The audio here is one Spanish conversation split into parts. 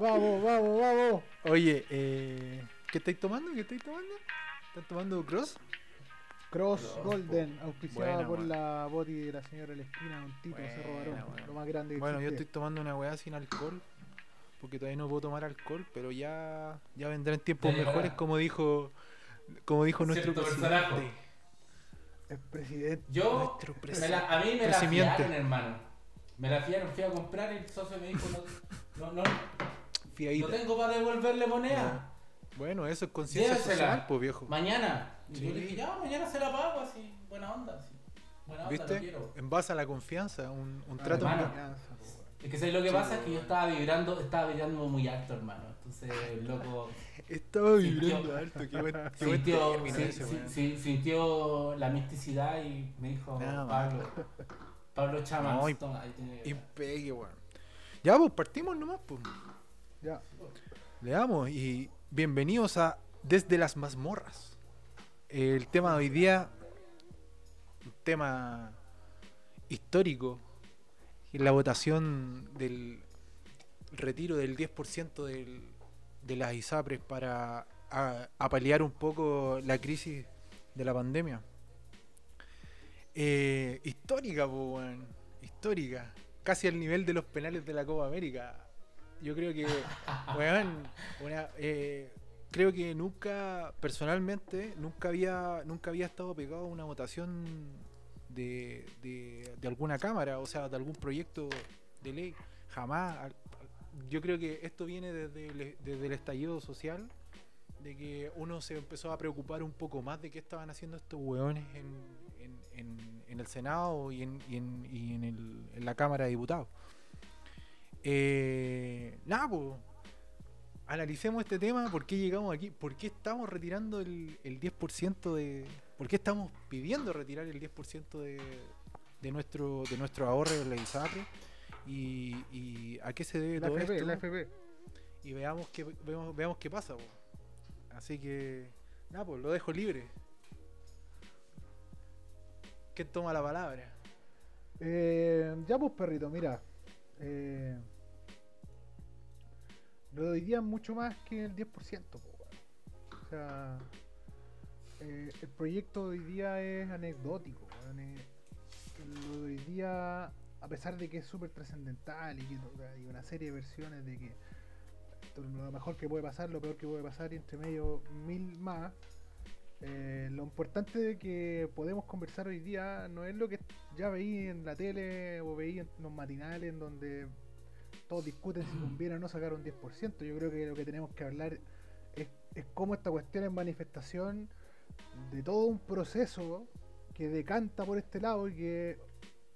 vamos, vamos, vamos. Oye, eh, ¿qué estáis tomando? ¿Qué estáis tomando? ¿Están tomando Cross? Cross Golden, auspiciada Buena, por buena. la boti de la señora La Esquina, un Tito Buena, Barón, buena. lo más grande que Bueno, yo estoy tomando una weá sin alcohol. Porque todavía no puedo tomar alcohol, pero ya, ya vendrán tiempos mejores, como dijo, como dijo nuestro presidente. personaje. El presidente. Yo, la- a mí me la presidente. fiaron, hermano. Me la fiaron, fui a comprar y el socio me dijo, no, no, no, no tengo para devolverle moneda. Bueno, eso es conciencia social, pues viejo. Mañana. Y yo le dije, ya, mañana se la pago, así, buena onda, así. Buena onda, lo ¿Viste? quiero. En base a la confianza, un, un Ah, trato. hermano. confianza, weón. Es que ¿sabes lo que pasa? Es que yo estaba vibrando, estaba vibrando muy alto, hermano. Entonces, el loco Estaba vibrando alto, qué buen, qué buen sintió, sí, sintió la misticidad y me dijo, No, Pablo, Pablo Chamas, No, y- toma, ahí tiene- Impegue, weón. Ya, pues partimos nomás, pues. Ya. Le damos y bienvenidos a Desde las mazmorras. El tema de hoy día, un tema histórico, la votación del retiro del 10% del, de las ISAPRES para a, a paliar un poco la crisis de la pandemia. Eh, histórica, po, weón. histórica. Casi al nivel de los penales de la Copa América. Yo creo que, weón, una, eh, creo que nunca, personalmente, nunca había, nunca había estado pegado a una votación de, de, de alguna cámara, o sea, de algún proyecto de ley. Jamás. Yo creo que esto viene desde el, desde el estallido social, de que uno se empezó a preocupar un poco más de qué estaban haciendo estos weones en, en, en- el Senado y en, y en, y en, el- en la Cámara de Diputados. Eh, nada, pues. Analicemos este tema, por qué llegamos aquí, por qué estamos retirando el, el 10% de... ¿Por qué estamos pidiendo retirar el 10% de, de, nuestro, de nuestro ahorro de la ISAPRE? Y, y a qué se debe La todo FP, esto? la y veamos qué, veamos, veamos qué pasa. po. Así que, nada, pues lo dejo libre. ¿Quién toma la palabra? Eh, ya pues perrito, mira. Eh, lo hoy día es mucho más que el 10%. po. O sea, eh, el proyecto de hoy día es anecdótico. es- lo de hoy día, a pesar de que es súper trascendental y que hay una serie de versiones de que lo mejor que puede pasar, lo peor que puede pasar y entre medio mil más. Eh, lo importante que podemos conversar hoy día no es lo que ya veí en la tele o veí en los matinales en donde todos discuten si conviene o no sacar un 10%. Yo creo que lo que tenemos que hablar es, es cómo esta cuestión es manifestación de todo un proceso que decanta por este lado y que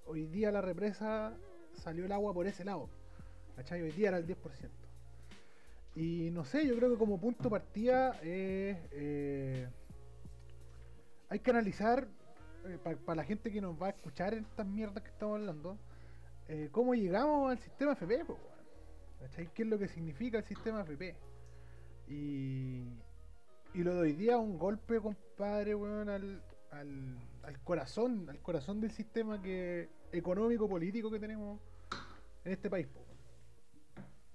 hoy día la represa salió el agua por ese lado. ¿Cachai? Hoy día era el 10%. Y no sé, yo creo que como punto partida es... eh, hay que analizar, para la gente que nos va a escuchar en estas mierdas que estamos hablando, eh, cómo llegamos al sistema FP. ¿Cachai? ¿Qué es lo que significa el sistema FP? Y, y lo de hoy día un golpe, compadre, weón, al, al, al corazón, al corazón del sistema que económico, político que tenemos en este país. po.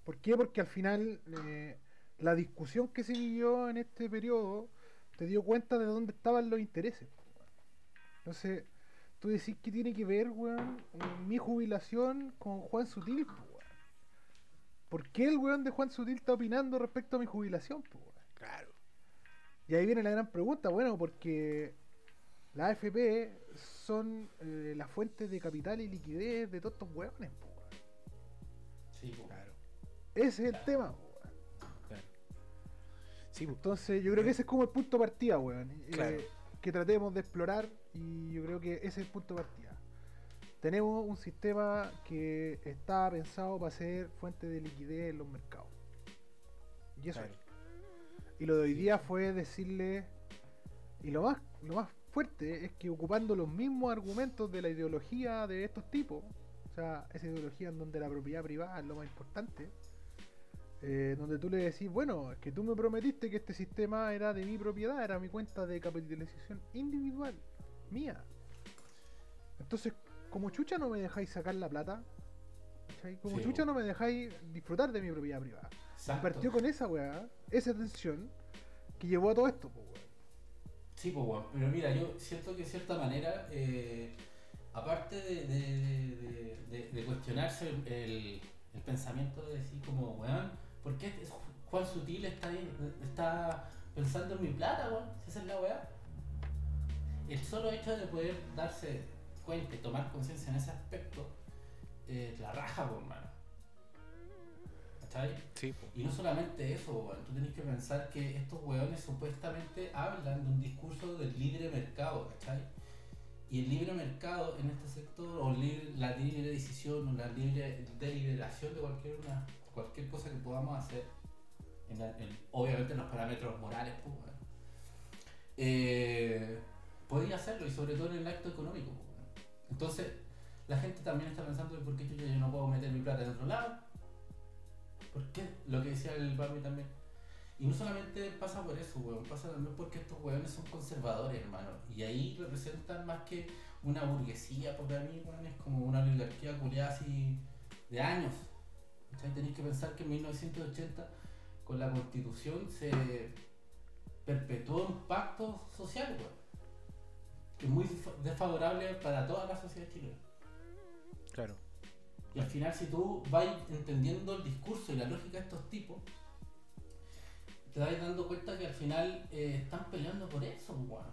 ¿Por qué? Porque al final eh, la discusión que se vivió en este periodo te dio cuenta de dónde estaban los intereses. Entonces, tú decís que tiene que ver, weón, mi jubilación con Juan Sutil, po, weón. ¿Por qué el weón de Juan Sutil está opinando respecto a mi jubilación, po, weón? Claro. Y ahí viene la gran pregunta, bueno, porque las AFP son eh, la fuente de capital y liquidez de todos estos weones, po, weón. Sí, po. Claro, Ese es el tema, weón. Sí, pues, Entonces, yo creo que ese es como el punto de partida, weón. eh, que tratemos de explorar y yo creo que ese es el punto de partida. Tenemos un sistema que está pensado para ser fuente de liquidez en los mercados. Y eso Claro. es. Y lo de hoy día fue decirle. Y lo más, lo más fuerte es que ocupando los mismos argumentos de la ideología de estos tipos, o sea, esa ideología en donde la propiedad privada es lo más importante, eh, donde tú le decís, bueno, es que tú me prometiste que este sistema era de mi propiedad, era mi cuenta de capitalización individual, mía. Entonces, como chucha no me dejáis sacar la plata, ¿cachai? Como Sí, chucha no me dejáis disfrutar de mi propiedad privada. Exacto. Partió con esa weá, esa tensión, que llevó a todo esto, po, weón. Sí, pues pero mira, yo siento que de cierta manera, eh, aparte de, de- de- de- de cuestionarse el, el- el pensamiento de decir como, weón, ¿por qué Juan Sutil está, pensando en mi plata, weón? Si esa es la weá. El solo hecho de poder darse cuenta y tomar conciencia en ese aspecto, eh, la raja, pues, mano. ¿Cachai? Sí. Y no solamente eso, weón. Tú tenés que pensar que estos weones supuestamente hablan de un discurso del libre mercado, ¿cachai? Y el libre mercado en este sector, o libre- la libre decisión, o la libre deliberación de cualquier, una, cualquier cosa que podamos hacer, obviamente en los parámetros morales, pues. Eh, hacerlo, y sobre todo en el acto económico, pues. Entonces, la gente también está pensando, ¿por qué chucha yo no puedo meter mi plata en otro lado? ¿Por qué? Lo que decía el Bambi también. Y no solamente pasa por eso, weón, pasa también porque estos weones son conservadores, hermano. Y ahí representan más que una burguesía, porque a mí, weón, es como una oligarquía culiada así de años. ¿Cachai? Tenéis que pensar que en 1980, con la constitución, se perpetuó un pacto social, weón. Que es muy desfa- desfavorable para toda la sociedad chilena. Claro. Y al final, si tú vas entendiendo el discurso y la lógica de estos tipos, te vas dando cuenta que al final eh, están peleando por eso, weón.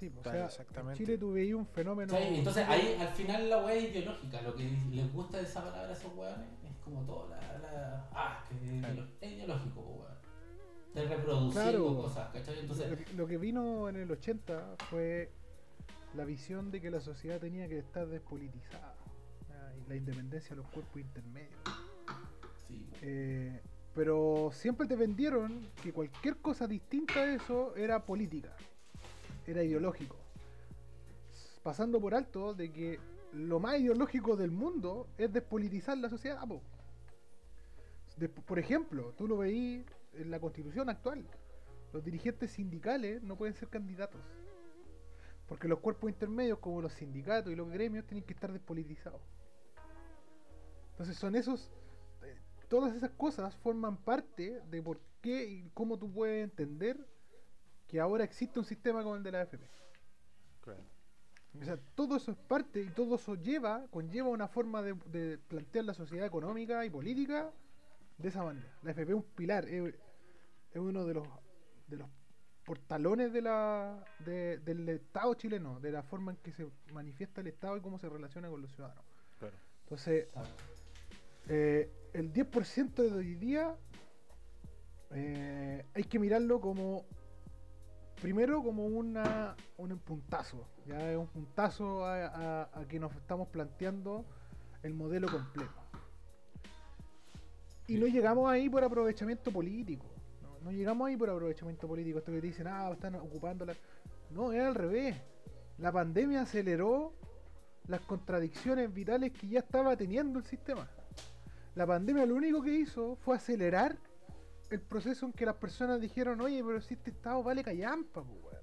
Sí, o Claro, sea, exactamente. en Chile tú veías un fenómeno. Entonces ahí al final la weá es ideológica, lo que les gusta de esa palabra a esos weones es como todo la, la- ah, que es, Claro. ideolo- es ideológico, weón. De reproduciendo Claro. cosas, ¿cachai? Entonces, Lo que, lo que vino en el 80 fue la visión de que la sociedad tenía que estar despolitizada y la independencia de los cuerpos intermedios. sí, Eh, pero siempre te vendieron que cualquier cosa distinta a eso era política, era ideológico. Pasando por alto de que lo más ideológico del mundo es despolitizar la sociedad. por ejemplo, tú lo veí en la constitución actual. Los dirigentes sindicales no pueden ser candidatos. Porque los cuerpos intermedios, como los sindicatos y los gremios, tienen que estar despolitizados. Entonces son esos eh, todas esas cosas forman parte de por qué y cómo tú puedes entender que ahora existe un sistema como el de la AFP. Claro. O sea, todo eso es parte y todo eso lleva, conlleva una forma de, de plantear la sociedad económica y política de esa manera. La AFP es un pilar, es, es uno de los de los portalones de la, de- del Estado chileno, de la forma en que se manifiesta el Estado y cómo se relaciona con los ciudadanos. Claro. Entonces, eh, el 10% de hoy día eh, hay que mirarlo como primero como una un puntazo ya es un puntazo a, a- a que nos estamos planteando el modelo completo. Y no llegamos ahí por aprovechamiento político no, no llegamos ahí por aprovechamiento político esto que te dicen ah están ocupando la no es al revés. La pandemia aceleró las contradicciones vitales que ya estaba teniendo el sistema. La pandemia lo único que hizo fue acelerar el proceso en que las personas dijeron, oye, pero si este estado vale callampa, pues, weón".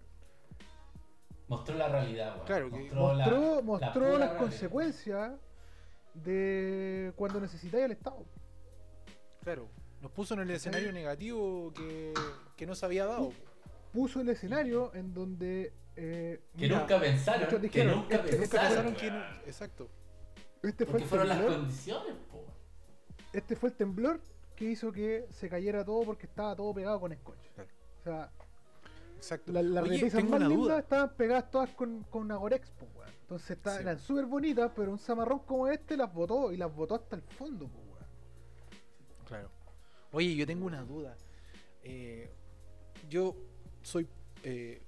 Mostró la realidad, weón. Claro, Mostró, la- Mostró, la las realidad. consecuencias de cuando necesitáis el Estado. Claro. Nos puso en el escenario negativo que, que no se había dado. Puso el escenario en donde... eh, Que mira, nunca pensaron, que nunca este- este pensaron. Pensaron que Exacto. este, fue Porque el fueron las condiciones, po. este fue el temblor que hizo que se cayera todo porque estaba todo pegado con scotch. Claro. O sea, Exacto. La- las Oye, tengo más una lindas duda. estaban pegadas todas con, con Agorex, po, weón. Entonces está- Sí. eran súper bonitas, pero un zamarrón como este las botó y las botó hasta el fondo, weón. Claro. Oye, yo tengo una duda. Eh, yo soy, eh,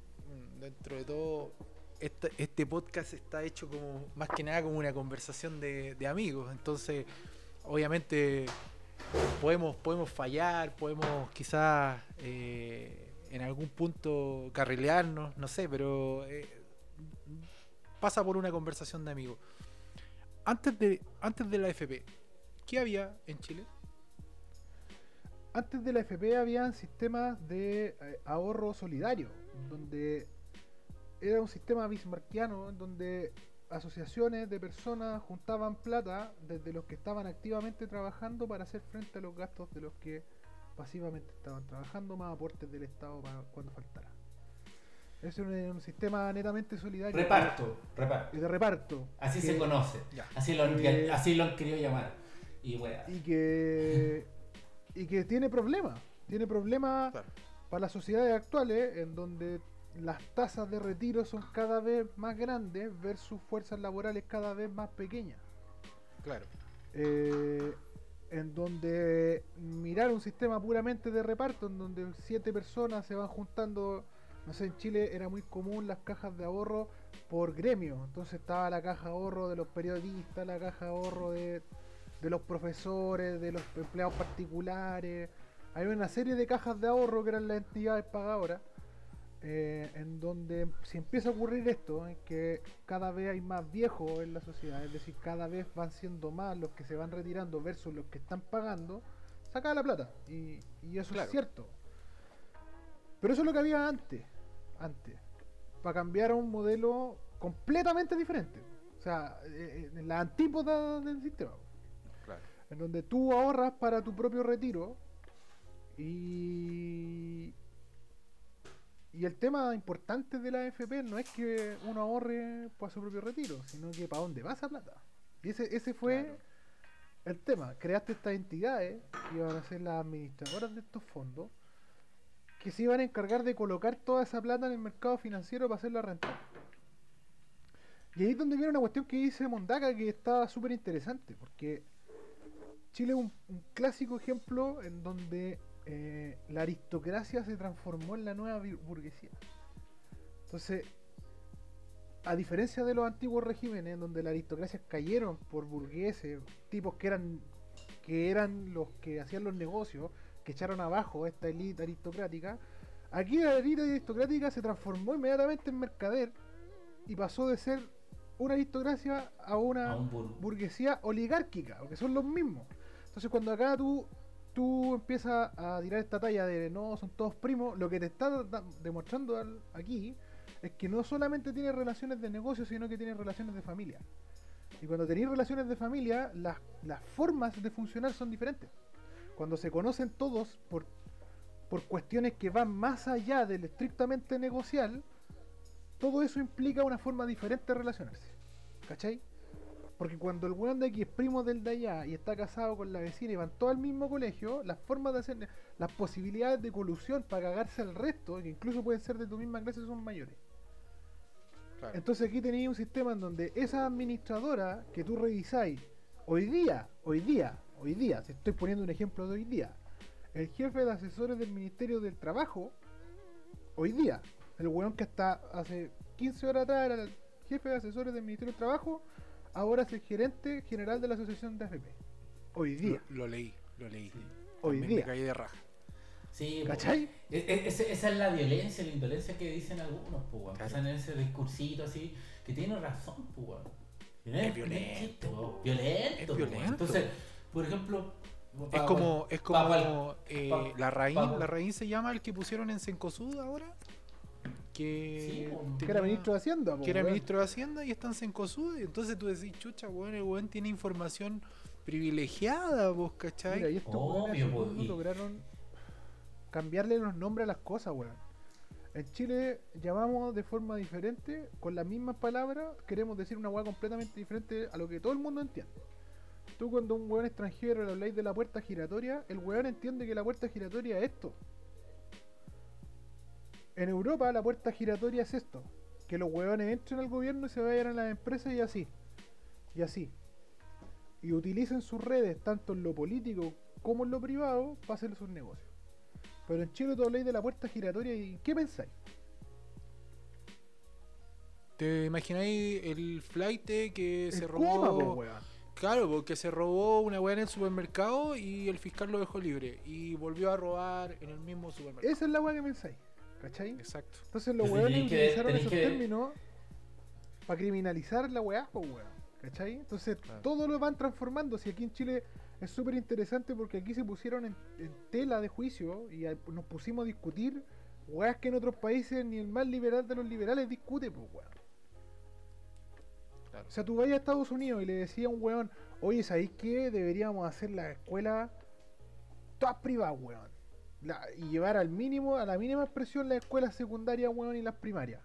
dentro de todo, este, este podcast está hecho como más que nada como una conversación de, de amigos. Entonces, obviamente, podemos, podemos fallar, podemos quizás eh, en algún punto carrilearnos, no sé, pero eh, pasa por una conversación de amigos. Antes de, antes de la FP, ¿qué había en Chile? Antes de la FP habían sistemas de eh, ahorro solidario, donde era un sistema bismarckiano, donde asociaciones de personas juntaban plata desde los que estaban activamente trabajando para hacer frente a los gastos de los que pasivamente estaban trabajando, más aportes del Estado para cuando faltara. Es un, un sistema netamente solidario. Reparto, reparto. Y de reparto. Así que- se conoce. Ya. Así lo, han- Eh, así lo han querido llamar. Y que, y que tiene problemas. Tiene problemas Claro. para las sociedades actuales en donde las tasas de retiro son cada vez más grandes versus fuerzas laborales cada vez más pequeñas. Claro. Eh, en donde mirar un sistema puramente de reparto, en donde siete personas se van juntando, no sé, en Chile era muy común las cajas de ahorro por gremio, entonces estaba la caja de ahorro de los periodistas, la caja de ahorro de, de los profesores, de los empleados particulares, hay una serie de cajas de ahorro que eran las entidades pagadoras. Eh, en donde si empieza a ocurrir esto, en que cada vez hay más viejos en la sociedad, es decir, cada vez van siendo más los que se van retirando versus los que están pagando, saca la plata. Y, y eso Claro. es cierto. Pero eso es lo que había antes, antes, para cambiar a un modelo completamente diferente. O sea, eh, eh, la antípoda del sistema Claro. en donde tú ahorras para tu propio retiro y y el tema importante de la AFP no es que uno ahorre para su propio retiro, sino que para dónde va esa plata. Y ese, ese fue Claro. el tema. Creaste estas entidades que iban a ser las administradoras de estos fondos que se iban a encargar de colocar toda esa plata en el mercado financiero para hacerla rentar. Y ahí es donde viene una cuestión que dice Mondaca que está súper interesante, porque Chile es un, un clásico ejemplo en donde eh, la aristocracia se transformó en la nueva burguesía. Entonces, a diferencia de los antiguos regímenes en donde las aristocracias cayeron por burgueses, tipos que eran que eran los que hacían los negocios, que echaron abajo esta élite aristocrática, aquí la élite aristocrática se transformó inmediatamente en mercader y pasó de ser una aristocracia a una A un bur- burguesía oligárquica, porque son los mismos. Entonces cuando acá tú, tú empiezas a tirar esta talla de no, son todos primos, lo que te está demostrando aquí es que no solamente tiene relaciones de negocio, sino que tiene relaciones de familia. Y cuando tenéis relaciones de familia, las, las formas de funcionar son diferentes. Cuando se conocen todos por, por cuestiones que van más allá del estrictamente negocial, todo eso implica una forma diferente de relacionarse. ¿Cachai? Porque cuando el weón de aquí es primo del de allá y está casado con la vecina y van todos al mismo colegio, las formas de hacer, las posibilidades de colusión para cagarse al resto, que incluso pueden ser de tu misma clase, son mayores. Claro. Entonces aquí tenéis un sistema en donde esa administradora que tú revisáis, hoy día, hoy día, hoy día, si estoy poniendo un ejemplo de hoy día, el jefe de asesores del Ministerio del Trabajo, hoy día, el weón que hasta hace 15 horas atrás era el jefe de asesores del Ministerio del Trabajo, ahora es el gerente general de la Asociación de AFP. Hoy día, Lo, lo leí, lo leí. hoy También Me día. caí de raja. Sí, po. ¿Cachai? E- e- ese- esa es la violencia, la indolencia que dicen algunos, pues. Empiezan en ese discursito así, que tiene razón, pues. Es violento, Violento, Es weón. violento. Entonces, por ejemplo. Es como, es como pa- eh, pa- la raíz, pa- la raíz se llama el que pusieron en Cencosud ahora. Que, Sí, po. Que era ministro de Hacienda. po, que era weón. ministro de Hacienda y está en y Entonces tú decís, chucha, weón, el weón tiene información privilegiada, vos, ¿cachai? Mira, y estos Obvio, y- lograron cambiarle los nombres a las cosas, weón. En Chile llamamos de forma diferente, con las mismas palabras, queremos decir una weá completamente diferente a lo que todo el mundo entiende. Tú cuando un weón extranjero le habláis de la puerta giratoria, el weón entiende que la puerta giratoria es esto. En Europa la puerta giratoria es esto. Que los weones entren al gobierno y se vayan a las empresas y así. Y así. Y utilicen sus redes, tanto en lo político como en lo privado, para hacer sus negocios. Pero en Chile tú habláis de la puerta giratoria y ¿qué pensáis? ¿Te imagináis el flight que se robó? coma, weón. Claro, porque se robó una weá en el supermercado y el fiscal lo dejó libre. Y volvió a robar en el mismo supermercado. Esa es la weá que pensáis. ¿Cachai? Exacto. Entonces los weones utilizaron esos que- términos para criminalizar la weá, po, weón. ¿Cachai? Entonces Claro. todo lo van transformando. Si aquí en Chile es súper interesante porque aquí se pusieron en, en tela de juicio y a- nos pusimos a discutir weas que en otros países ni el más liberal de los liberales discute, pues weón. Claro. O sea, tú vayas a Estados Unidos y le decías a un weón, oye, ¿sabéis qué? Deberíamos hacer las escuelas todas privadas, weón. La- y llevar al mínimo, a la mínima expresión las escuelas secundarias, weón, y las primarias.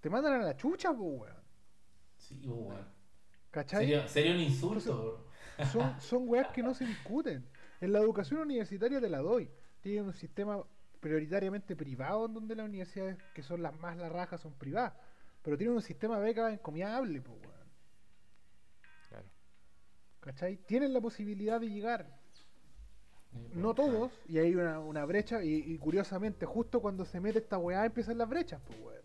Te mandan a la chucha, pues, weón. Sí, weón. ¿Cachai? Sería, sería un insulto. Son, son weas que no se discuten. En la educación universitaria te la doy. Tienen un sistema prioritariamente privado en donde las universidades que son las más la raja son privadas. Pero tienen un sistema de becas encomiable, pues, weón. Claro. ¿Cachai? Tienen la posibilidad de llegar. No todos, y hay una, una brecha, y, y curiosamente, justo cuando se mete esta weá empiezan las brechas, pues weón.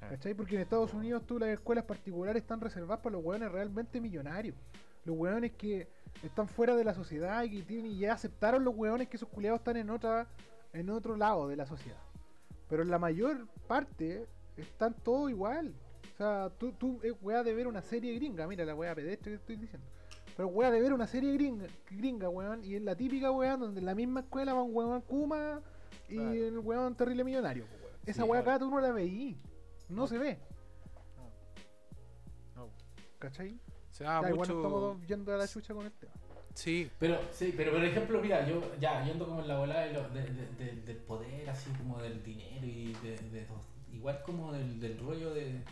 Ah. ¿Cachai? Porque en Estados Unidos tú las escuelas particulares están reservadas para los weones realmente millonarios. Los weones que están fuera de la sociedad y que tienen, y ya aceptaron los weones que esos culiados están en otra, en otro lado de la sociedad. Pero en la mayor parte están todos igual. O sea, tú, tú es weá de ver una serie gringa, mira la weá pedestre que estoy diciendo. Pero weá de ver una serie gringa, gringa, weón, y es la típica weá donde en la misma escuela va un weón Kuma y Claro. el weón terrible millonario. po, weón. Esa Sí, weá claro. acá tú no la veí. No se ve, No. ¿cachai? Se da Ya, igual mucho. estamos yendo a la chucha con el tema. Sí, Pero, sí, pero por ejemplo, mira, yo ya yendo como en la bola de lo- de- de- de- del poder, así como del dinero y de, igual como del, del rollo de,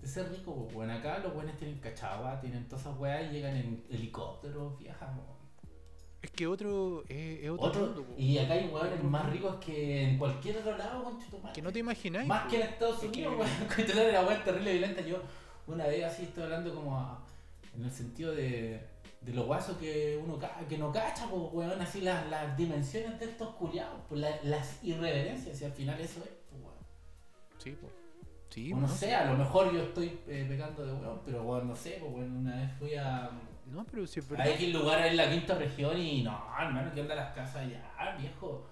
de ser rico, pues, bueno, acá los buenos tienen cachagua, tienen todas esas weas y llegan en helicópteros, viajan. es que otro. Es, es otro, Otro, mundo, po. y acá hay weones más ricos que en cualquier otro lado, concha tu madre. Que no te imagináis. Más que en Estados Es Unidos, que- weón. La weá terrible violenta. Yo una vez así estoy hablando como a- en el sentido de, de lo guaso que uno que no cacha, pues weón, así las, las dimensiones de estos culiados, pues la- las irreverencias, y al final eso es, pues weón. Sí, po. Sí, O po, no no, sé, a lo mejor yo estoy eh, pecando de weón, pero weón, no sé, pues weón, una vez fui a, No, pero sí es a. X lugar en la quinta región y no, hermano, que onda las casas allá, viejo.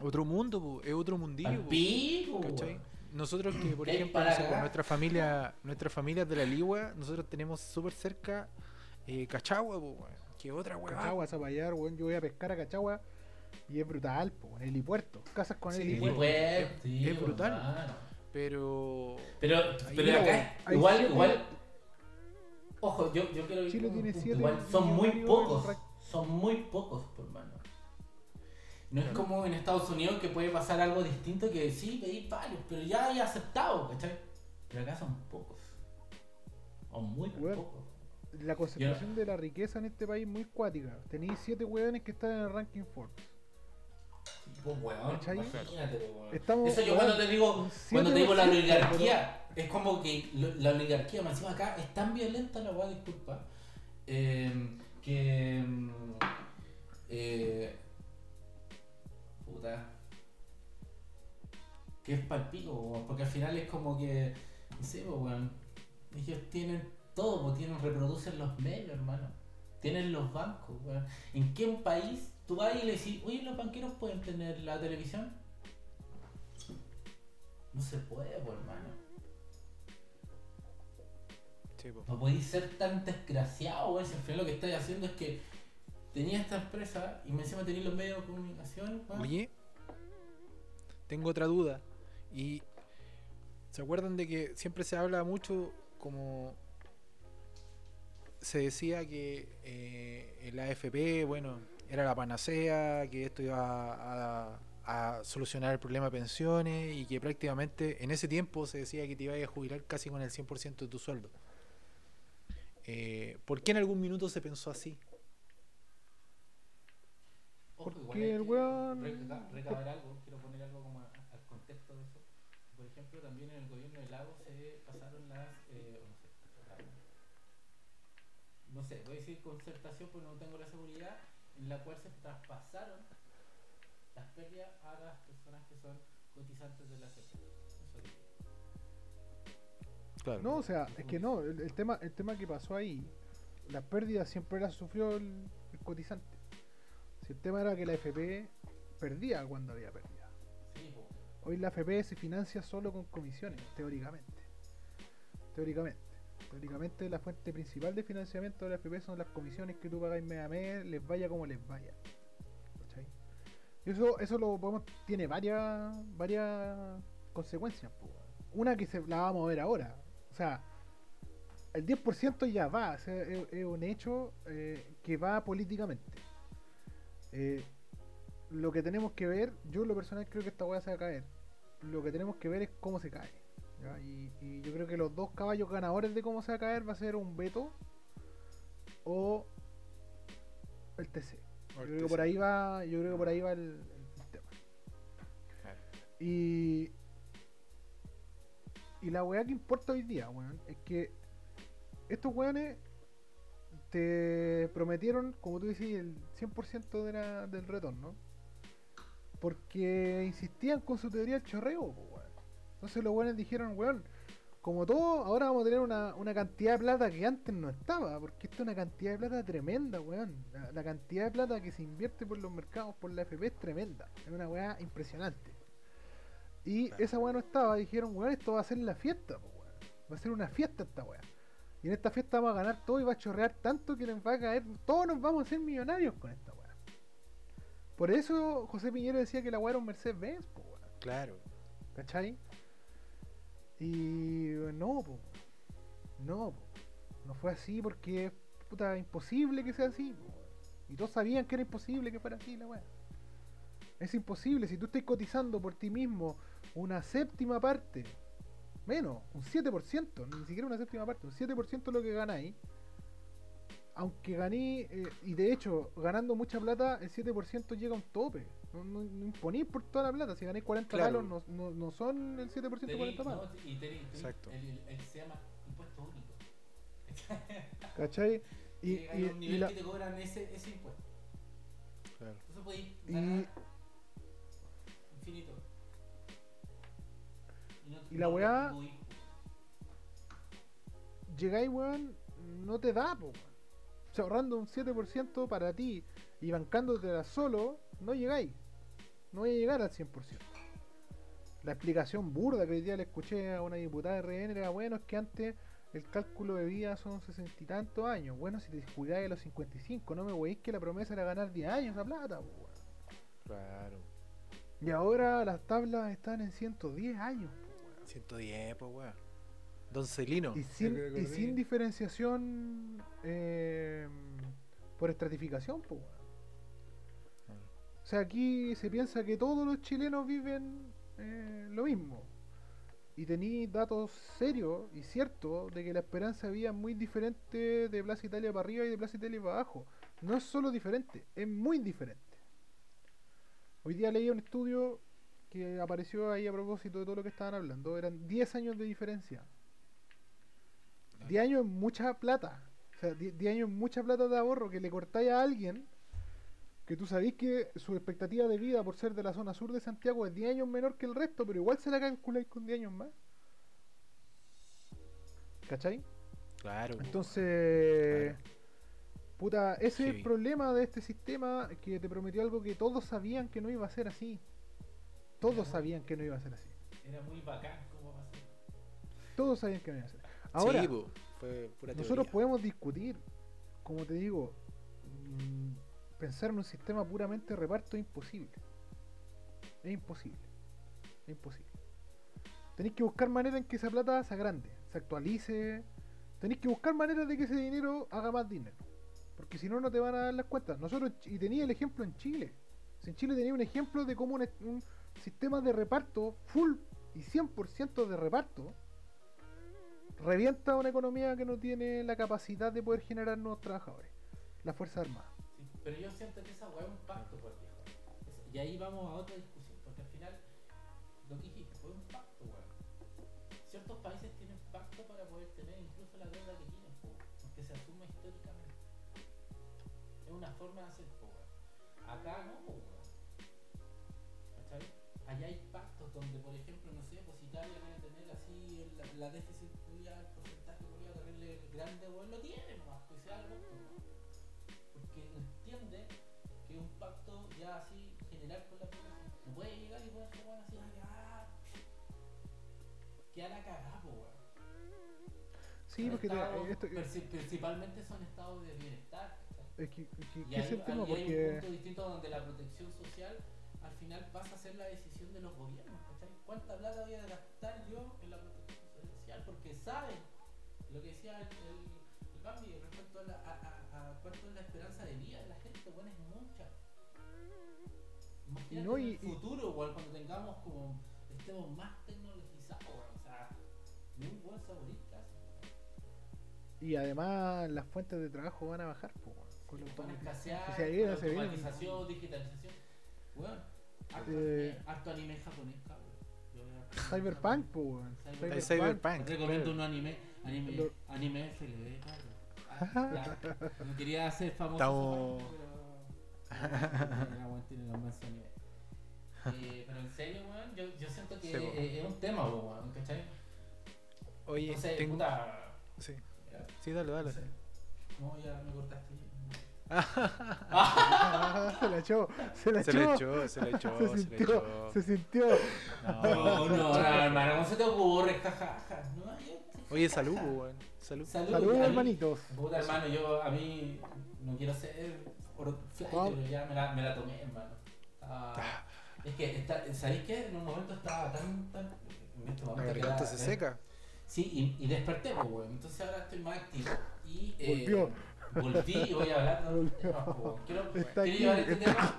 Otro mundo, po. Es otro mundillo, pico, ¿Cachai? weón. Nosotros que, por ¿Qué hay ejemplo, no sé, nuestra familia, nuestras familias de la Ligua, nosotros tenemos súper cerca eh, Cachagua, po, weón. Que otra weá. Cachagua, Zapallar, weón, yo voy a pescar a Cachagua y es brutal, po, en helipuerto. Casas con Sí, helipuerto. Helipuerto, es- sí, es brutal. Pero. Pero, pero acá, hay igual, igual. Ojo, yo, yo quiero ir Chile tiene siete Igual son muy pocos. Son muy pocos, por mano. No es como en Estados Unidos que puede pasar algo distinto que sí, veis varios, pero ya hay aceptado, ¿cachai? Pero acá son pocos. O muy pocos. La concentración de la riqueza en este país es muy cuática. Tenéis siete weones que están en el ranking Forbes. Pues weón, imagínate, weón. Estamos, Eso yo cuando te digo, cuando te digo la 7%, oligarquía, es como que la oligarquía, más encima acá, es tan violenta la weá, disculpa, eh, que. eh, puta. Que es palpico, weón, porque al final es como que. No sé, pues, weón. Ellos tienen todo, pues, tienen, reproducen los medios, hermano. Tienen los bancos, weón. ¿En qué país tú vas y le decís, oye, los banqueros pueden tener la televisión? No se puede, pues, hermano. Sí. No podéis ser tan desgraciado, weón. Si al final lo que estáis haciendo es que tenía esta empresa y me encima tenéis los medios de comunicación, weón. Oye, tengo otra duda. Y ¿se acuerdan de que siempre se habla mucho como se decía que eh, el AFP, bueno, era la panacea, que esto iba a, a solucionar el problema de pensiones y que prácticamente en ese tiempo se decía que te ibas a jubilar casi con el 100% de tu sueldo. Eh, ¿Por qué en algún minuto se pensó así? Ojo, Porque el weón- reca- recabar algo, quiero poner algo como a- al contexto de eso. Por ejemplo, también en el gobierno de Lagos se pasaron las. eh, no sé, no sé, voy a decir concertación porque no tengo la seguridad, en la cual se traspasaron las pérdidas a las personas que son cotizantes de la CP. Eso digo. Claro. No, o sea, es que no, el, el tema, el tema que pasó ahí, las pérdidas siempre las sufrió el, el cotizante. Si el tema era que la FP perdía cuando había pérdida. Sí. Hoy la FP se financia solo con comisiones, teóricamente. Teóricamente. Teóricamente la fuente principal de financiamiento de la FP son las comisiones que tú pagáis mes a mes, les vaya como les vaya. ¿Cachai? Eso, eso lo podemos, tiene varias, varias consecuencias. Una que se, la vamos a ver ahora. O sea, el 10% ya va, es un hecho eh, que va políticamente. Eh, lo que tenemos que ver, yo en lo personal creo que esta weá se va a caer. Lo que tenemos que ver es cómo se cae. ¿Ya? Y, y yo creo que los dos caballos ganadores de cómo se va a caer va a ser un veto o el TC. Yo creo que por ahí va, yo creo que por ahí va el, el tema. Claro. Y. Y la weá que importa hoy día, weón, es que estos weones te prometieron, como tú dices, el 100% de la- del retorno. Porque insistían con su teoría del chorreo, po. Entonces los weones dijeron, weón, como todo, ahora vamos a tener una, una cantidad de plata que antes no estaba, porque esta es una cantidad de plata tremenda, weón. La, la cantidad de plata que se invierte por los mercados, por la FP es tremenda. Es una weá impresionante. Y Claro. esa weá no estaba, dijeron, weón, esto va a ser la fiesta, po, weón. Va a ser una fiesta esta weá. Y en esta fiesta vamos a ganar todo y va a chorrear tanto que les va a caer, todos nos vamos a hacer millonarios con esta weá. Por eso José Piñero decía que la weá era un Mercedes-Benz, po, weón. Claro. ¿Cachai? Y no, po. No. No fue así porque es puta imposible que sea así. po. Y todos sabían que era imposible que fuera así la weá. Es imposible, si tú estás cotizando por ti mismo una séptima parte, menos, un 7%, ni siquiera una séptima parte, un 7% de lo que ganáis. Aunque gané, eh, y de hecho, ganando mucha plata, el 7% llega a un tope. No, no, no imponís por toda la plata. Si ganáis 40 Claro. palos, no, no, no son el 7% de Tení- 40 palos. no, y tení- tení- Exacto. El, el- el se llama impuesto único. ¿Cachai? Y, Llega y- a un y nivel la- que te cobran ese, ese impuesto. Claro. Entonces podéis Y- ganar infinito. no- y la no weá- llegáis, weón, no te da, po, weón. O sea, ahorrando un 7% para ti y bancándotela solo, no llegáis. No voy a llegar al 100%. La explicación burda que hoy día le escuché a una diputada de RN era, bueno, es que antes el cálculo de vida son sesenta y tantos años. Bueno, si te jubiláis a los 55, no me veis que la promesa era ganar 10 años a plata, weón. Claro. Y ahora las tablas están en 110 años, weón. 110, pues, weón. Don Celino. Y sin, y diferenciación eh, por estratificación, po, weón. O sea, aquí se piensa que todos los chilenos viven eh, lo mismo. Y tení datos serios y ciertos de que la esperanza de vida es muy diferente de Plaza Italia para arriba y de Plaza Italia para abajo. No es solo diferente, es muy diferente. Hoy día leí un estudio que apareció ahí a propósito de todo lo que estaban hablando. Eran 10 años de diferencia. 10 años es mucha plata. O sea, 10 10 años es mucha plata de ahorro que le cortáis a alguien que tú sabés que su expectativa de vida por ser de la zona sur de Santiago es 10 años menor que el resto, pero igual se la calculáis con 10 años más. ¿Cachai? Claro. Entonces, puta, ese es el problema de este sistema que te prometió algo que todos sabían que no iba a ser así. Todos sabían que no iba a ser así. Era muy bacán cómo va a ser. Todos sabían que no iba a ser. Ahora, Sí, po, fue pura nosotros podemos discutir, como te digo, mm, pensar en un sistema puramente reparto es imposible. Es imposible. Es imposible. Tenéis que buscar maneras en que esa plata se agrande, se actualice. Tenéis que buscar maneras de que ese dinero haga más dinero. Porque si no, no te van a dar las cuentas. Nosotros, y tenía el ejemplo en Chile. En Chile tenía un ejemplo de cómo un, un sistema de reparto full y 100% de reparto revienta una economía que no tiene la capacidad de poder generar nuevos trabajadores. La Fuerza Armada. Pero yo siento que esa weá es un pacto, por viejo. Y ahí vamos a otra discusión, porque al final, lo que dijiste, fue un pacto, weón. Ciertos países tienen pacto para poder tener incluso la deuda que tienen, po, porque se asume históricamente. Es una forma de hacer, weón. Acá no, weón. ¿Cachai? Allá hay pactos donde, por ejemplo, no sé, pues Italia debe tener así la, la déficit el porcentaje culiado terrible grande, weón, lo tiene nomás, pues algo, porque entiende que un pacto ya así general con la población. No puede llegar y ponerse bueno así, ah, que a la cagada, weón. Sí, porque te- esto, eh, princi- principalmente son estados de bienestar. ¿cachai? es que, es que- Y ¿qué hay, es el tema? ahí hay un punto distinto donde la protección social al final pasa a ser la decisión de los gobiernos. ¿cachai? ¿Cuánta plata voy a gastar yo en la protección social? Porque saben lo que decía el, el, el Bambi respecto a, la, a, a, a cuánto es la esperanza de vida de la gente, bueno, es mucha. Imagínate No, en y- el y- futuro, igual cuando tengamos como, estemos más tecnologizados, o sea, ni un buen saborista. Y además las fuentes de trabajo van a bajar, weón, con Van a escasear, Si se viene, con se viene. automatización, digitalización. Bueno, harto, Eh, anime, harto anime japonés, cabrón. Yo veo harto anime Cyberpunk, weón. Cyberpunk. Recomiendo claro. un anime, anime, anime FLB, cabrón. Ah, ya. No quería hacer famoso. Estamos- Eh, pero en serio, weón, yo, yo siento que Sí, es un tema, weón, ¿cachai? Oye, Entonces, tengo. puta. Sí. sí, dale, no dale. sé. No, ya me cortaste. Ah, se la echó, se la Se echó. le echó, se le echó, Se se sintió, echó. se sintió. No, no, no, hermano, ¿cómo se te ocurre? Jajaja. No, Oye, salud, weón. Salud. Salud, hermanitos. Puta, hermano, yo a mí no quiero ser flight, Wow. pero ya me la, me la tomé, hermano. Ah, es que, está, ¿sabéis qué? En un momento estaba tan, tan... En este La momento garganta queda- se eh, seca. Sí, y, y desperté, pues, weón. Entonces ahora estoy más activo. Y, eh, Volvió. Volví y voy a hablar temas, po, weón. Quiero, quiero aquí, llevar este tema...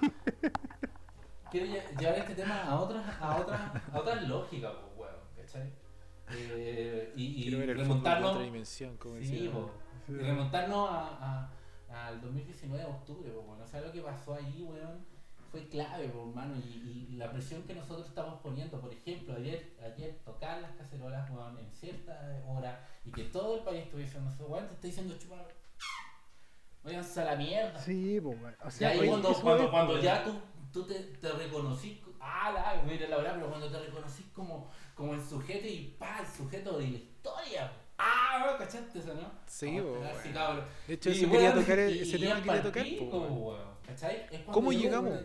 Quiero lle- llevar este tema a otras, a otras, a otras lógicas, pues, weón, ¿cachai? Eh, y, y remontarnos... otra dimensión, como Sí, decía. Sí. Y remontarnos a, a- al 2019 de octubre, pues, bueno, o sea, lo que pasó ahí, weón, fue clave, pues, hermano, y, y la presión que nosotros estamos poniendo, por ejemplo, ayer, ayer tocar las cacerolas, weón, en cierta hora, y que todo el país estuviese diciendo, eso, weón, te está diciendo chupar, váyanse a la mierda. Sí, po, weón. O Y sea, ahí oye, cuando, cuando, es, cuando ya tú, tú te, te reconocís, ah, la, mira la verdad, pero cuando te reconocís como, como el sujeto y pa, el sujeto de la historia, ah, ¿cachaste eso, no? Sí, weón. cabrón. De hecho, Y, eso quería tocar, y- ese y tema es quería tocar, ¿Cómo llegamos?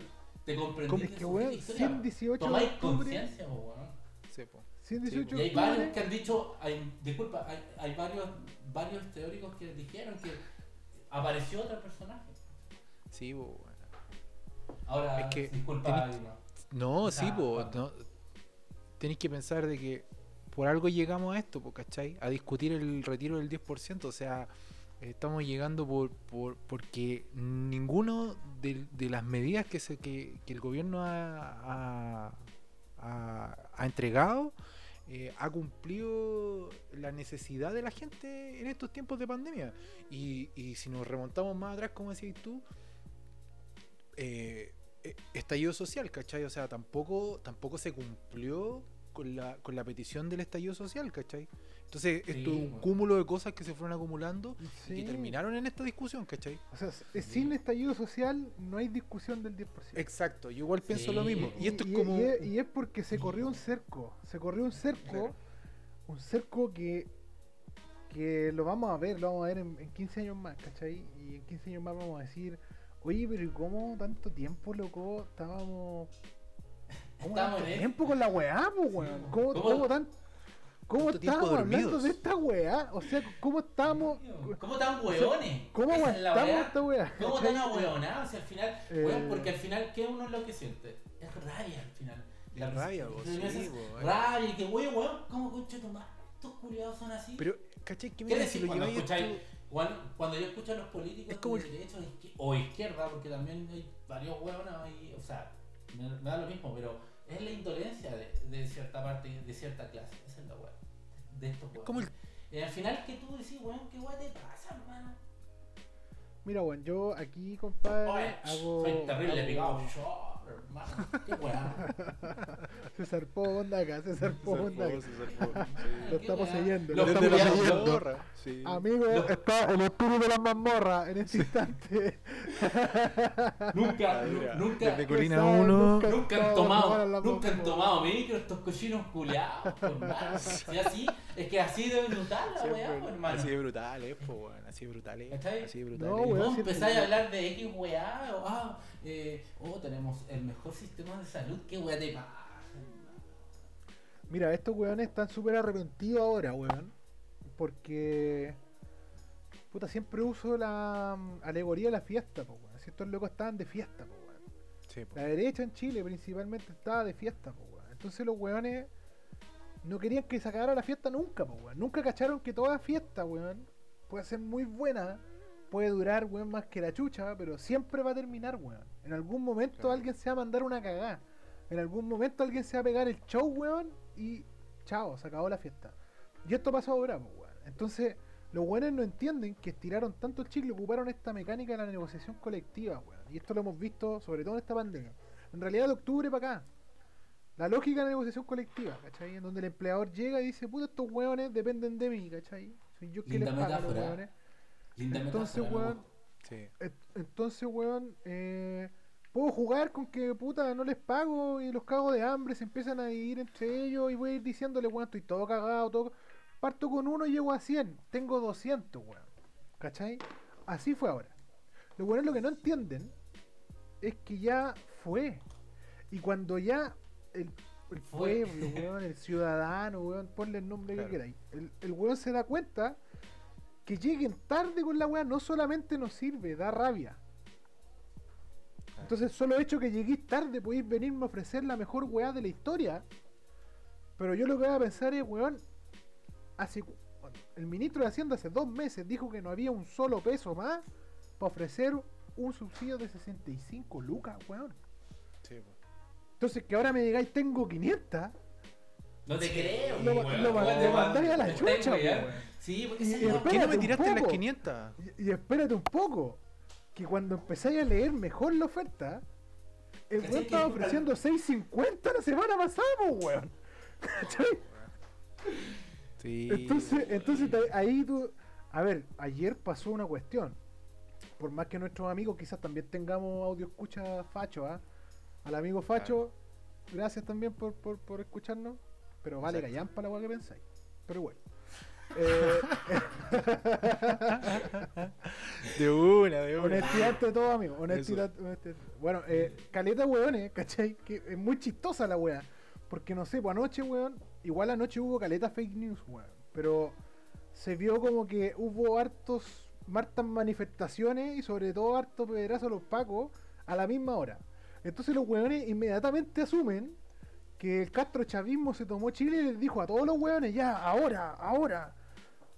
Te, comprendí que es que, el weón, sujeto de historia, 118 de tomáis conciencia, weón. Sí, po. 118 Y hay varios que han dicho, hay, disculpa, hay, hay varios, varios teóricos que dijeron que apareció otro personaje. Sí, weón. Ahora, Es que disculpa, tenés- no. Sí, sea. Juan. No, tenéis que pensar de que por algo llegamos a esto, ¿cachai? A discutir el retiro del 10%. O sea, estamos llegando por, por porque ninguno de, las medidas que, se, que, que el gobierno ha, ha- ha- entregado eh, ha cumplido la necesidad de la gente en estos tiempos de pandemia. Y, y si nos remontamos más atrás, como decías tú, eh, eh, estallido social, ¿cachai? O sea, tampoco, tampoco se cumplió con la, con la petición del estallido social, ¿cachai? Entonces, Sí, esto es un bueno. cúmulo de cosas que se fueron acumulando y que terminaron en esta discusión, ¿cachai? O sea, sin estallido social no hay discusión del 10%. Exacto, yo igual pienso lo mismo. Y esto es y, como... y es, y es porque se corrió un cerco. Se corrió un cerco. Claro. Un cerco que. Que lo vamos a ver, lo vamos a ver en, en 15 años más, ¿cachai? Y en 15 años más vamos a decir, oye, pero ¿y cómo tanto tiempo, loco? Estábamos. ¿Cómo Estamos tanto en tiempo con la weá, pues, Sí, weón? ¿Cómo, ¿Cómo- cómo tan, ¿Cómo estábamos hablando de esta weá? O sea, ¿cómo estábamos. ¿Cómo tan hueones? ¿Cómo es aguantamos weá. esta weá? ¿Cómo tan ahueonados? Si al final, Eh. weón, porque al final, ¿qué uno es lo que siente? Es rabia al final. La rabia, po, Te sí, po, eh. Rabia, y que weón, weón, ¿cómo concha tu madre? Estos culiados son así. Pero, ¿cachai? ¿Qué si lo cuando escucháis? Cuando, yo escucho a los políticos Es como de derecha o izquier- o izquierda, porque también hay varios hueones ahí, o sea, me, me da lo mismo, pero es la indolencia de, de cierta parte, de cierta clase, esa es la hueá, de estos hueones. como el- Y al final que tú decís, weón, ¿qué hueá te pasa, hermano? Mira, bueno, yo aquí, compadre, Oye, hago. soy terrible hago- pegado, yo, hermano, qué hueá. Se zarpó onda acá, se zarpó onda acá. sí. Lo estamos weá. siguiendo, Los lo estamos siguiendo. sí. Amigo, está el espíritu de la mazmorra en este instante. Nunca, nunca, Desde Colina sabe, 1. nunca- Nunca han tomado, nunca han tomado micro estos cochinos culiados, por hermano. Si así, es que así debe notar la weá, por hermano. Así de brutal, eh, po, weón, Así de brutal, eh. ¿Cachai? Así de brutal. No, eh. weón. Vos si empezáis a hablar de X weá, o ah, eh, oh, tenemos el mejor sistema de salud, qué weá te pasa. Mira, estos weones están súper arrepentidos ahora, weón. Porque. Puta, siempre uso la mm, alegoría de la fiesta, po, weón. Si estos locos estaban de fiesta, po, weón. Sí, po. La derecha en Chile principalmente estaba de fiesta, po, weón. Entonces los weones no querían que se acabara la fiesta nunca, po, weón. Nunca cacharon que toda fiesta, weón, puede ser muy buena, puede durar, weón, más que la chucha, pero siempre va a terminar, weón. En algún momento Claro. alguien se va a mandar una cagada. En algún momento alguien se va a pegar el show, weón, y chao, se acabó la fiesta. Y esto pasó ahora, pues, weón. Entonces, los weones no entienden que estiraron tanto el chicle, ocuparon esta mecánica de la negociación colectiva, weón. Y esto lo hemos visto sobre todo en esta pandemia. En realidad de octubre para acá. La lógica de la negociación colectiva, ¿cachai? En donde el empleador llega y dice, puta, estos weones dependen de mí, ¿cachai? Yo Linda pago a los metáfora. Linda Entonces, metáfora, weón. Et- Entonces, weón, eh, puedo jugar con que puta no les pago y los cago de hambre se empiezan a dividir entre ellos y voy a ir diciéndole, weón, estoy todo cagado, todo. Parto con uno y llego a 100, tengo 200, weón. ¿Cachai? Así fue ahora. Los weones lo que no entienden es que ya fue. Y cuando ya el, el pueblo, weón, el ciudadano, weón, ponle el nombre Claro. que queráis, el, el weón se da cuenta que lleguen tarde con la weá no solamente nos sirve, da rabia. Entonces, solo hecho que lleguéis tarde, podéis venirme a ofrecer la mejor weá de la historia. Pero yo lo que voy a pensar es, weón, hace, el ministro de Hacienda hace dos meses dijo que no había un solo peso más para ofrecer un subsidio de 65 lucas, weón. Sí, po. Entonces, que ahora me digáis, tengo 500. No te creo, Lo- weón. lo- Weón, lo te mandáis a la chucha, weón. Sí, porque esa ¿Por qué no Espérate me un tiraste las poco. 500? Y, y espérate un poco, que cuando empezáis a leer mejor la oferta, el ¿Cachai weón que- estaba ofreciendo 6.50 la semana pasada, po, weón. ¿Cachai? Sí. Entonces, entonces ahí tú. A ver, ayer pasó una cuestión. Por más que nuestros amigos quizás también tengamos audio escucha Facho, ¿ah? Al amigo Facho, gracias también por, por, por escucharnos. Pero vale Exacto. callampa la que pensáis. Pero bueno. Eh, De una, de una. honestidad ante todo, amigo. Honestidad, honestidad. Bueno, eh, caleta weones, ¿cachai? Que es muy chistosa la weá. Porque no sé, pues anoche, weón. Igual anoche hubo caleta fake news, weón. Pero se vio como que hubo hartos, hartas manifestaciones y sobre todo hartos pedrazos a los pacos a la misma hora. Entonces los weones inmediatamente asumen que el Castro chavismo se tomó Chile y les dijo a todos los weones, ya, ahora, ahora.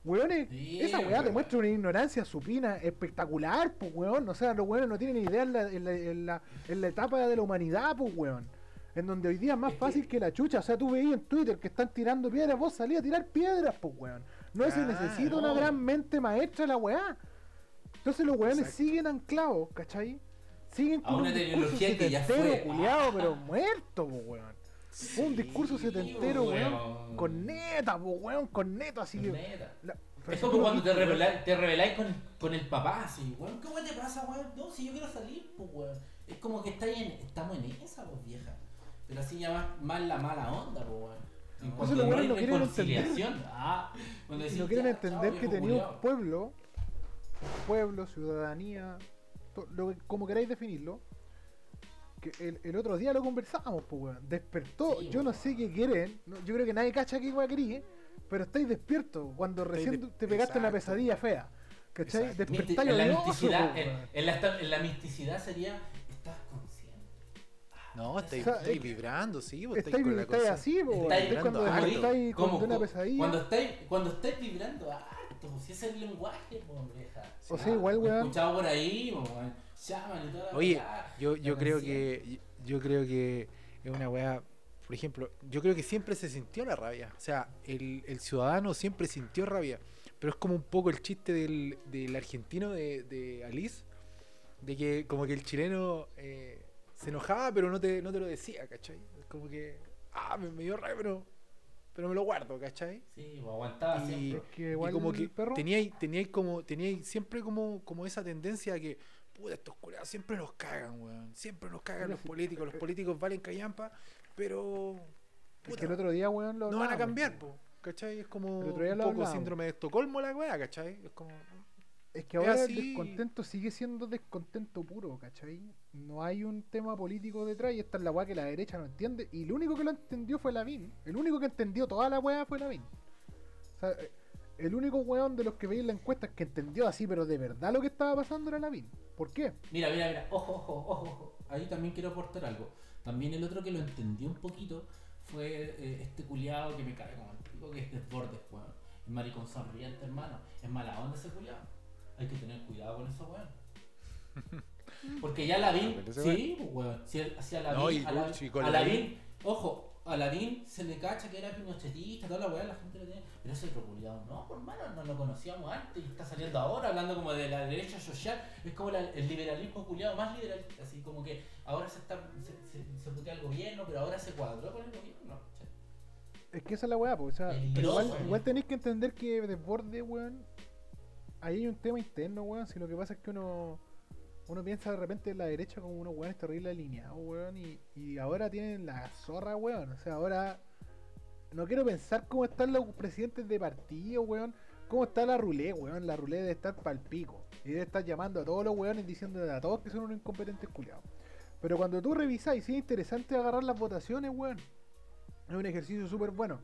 Weones, Sí, esa weá demuestra una ignorancia supina espectacular, pues weón. O sea, los weones no tienen ni idea en la, en la, en la- en la etapa de la humanidad, pues weón. En donde hoy día es más fácil que la chucha. O sea, tú veías en Twitter que están tirando piedras, vos salías a tirar piedras, pues weón. No se Claro. necesita una gran mente maestra la weá. Entonces los weones Exacto. siguen anclados, ¿cachai? Siguen A con una un discurso tecnología que ya setentero, fue. culiao, pero muerto, weón. Un discurso Sí, setentero, weón. weón. Con neta, weón, con neta, así. Neta. la- Es como lo cuando te viste, rebeláis, te rebeláis con, con el papá, así, weón, ¿qué weón te pasa, weón? No, si yo quiero salir, pues weón. Es como que estáis en, estamos en esa, pues vieja. Pero así ya más, más la mala onda, pues weón. Entonces cuanto los no no quieren reconciliación, ah, decís, no quieren entender chao, que tenía un pueblo, pueblo, ciudadanía, lo que- como queráis definirlo, que el, el otro día lo conversábamos, pues weón. Despertó, Sí, yo no sé qué quieren, no- yo creo que nadie cacha qué weón querí, pero estáis despiertos cuando Estáis recién de- te pegaste una exacto. pesadilla fea. ¿Cachai? Despertáis en, la misticidad, en, en la, en la misticidad sería, estás consciente. Ah, No, estáis, O sea, estáis es vibrando, sí, vos Estáis, con la estáis cosa. así, weón. Estáis Estáis cuando despertáis con una pesadilla. Cuando estáis, cuando estáis vibrando harto, si es el lenguaje, pues vieja. O sea, igual, weón. escuchado por ahí, pues, weón. Llaman y toda la Oye, weá. yo, yo La creo consciente. que yo creo que es una weá, por ejemplo, yo creo que siempre se sintió la rabia. O sea, el, el ciudadano siempre sintió rabia. Pero es como un poco el chiste del, del argentino de, de Alice, de que como que el chileno eh, se enojaba pero no te, no te lo decía, ¿cachai? Es como que, ah, me, me dio rabia, pero, pero me lo guardo, ¿cachai? Sí, pues aguantaba Y- siempre. Es que Y como que perro. teníais, teníais como, teníais siempre como, como esa tendencia a que, puta, estos culiados siempre nos cagan, weón. Siempre nos cagan los políticos, los políticos valen callampa, pero Es que el otro día, weón, lo no van a cambiar, po. ¿cachai? Es como El otro día un lo poco hablábamos. síndrome de Estocolmo la weá, ¿cachai? Es como, Es que Es ahora el descontento sigue siendo descontento puro, ¿cachai? No hay un tema político detrás y esta es la weá que la derecha no entiende. Y el único que lo entendió fue Lavín. El único que entendió toda la weá fue Lavín. O sea, eh, el único weón de los que veis la encuesta que entendió así, pero de verdad lo que estaba pasando era Lavín. ¿Por qué? Mira, mira, mira, ojo, ojo, ojo, ojo. Ahí también quiero aportar algo. También el otro que lo entendió un poquito fue eh, este culiado que me cae como el pico, que es desbordes, weón. El maricón sonriente, hermano. Es mala onda ese culiado. Hay que tener cuidado con eso, weón. Porque ya Lavín, sí, pues, weón. Si, si a No, Lavín, a a Lavín- Lavín, ojo, a Lavín se le cacha que era pinochetista, toda la weá, la gente lo tiene. Pero ese otro culiado, no, por hermano, no lo conocíamos antes y está saliendo ahora hablando como de la derecha social. Es como la- el liberalismo culiado más liberalista, así como que ahora se está se, se, se putea el gobierno, pero ahora se cuadró con el gobierno. Es que esa es la weá, pues. O sea, igual, igual tenéis que entender que desborde, weón. Ahí hay un tema interno, weón. Si lo que pasa es que uno. Uno piensa de repente en la derecha como unos weones terrible alineados, weón. Y, y ahora tienen la zorra, weón. O sea, ahora. No quiero pensar cómo están los presidentes de partido, weón. ¿Cómo está la rulé, weón? La rulé debe estar pal pico. Y debe estar llamando a todos los weones diciendo a todos que son unos incompetentes culiados. Pero cuando tú revisáis, sí es interesante agarrar las votaciones, weón. Es un ejercicio súper bueno.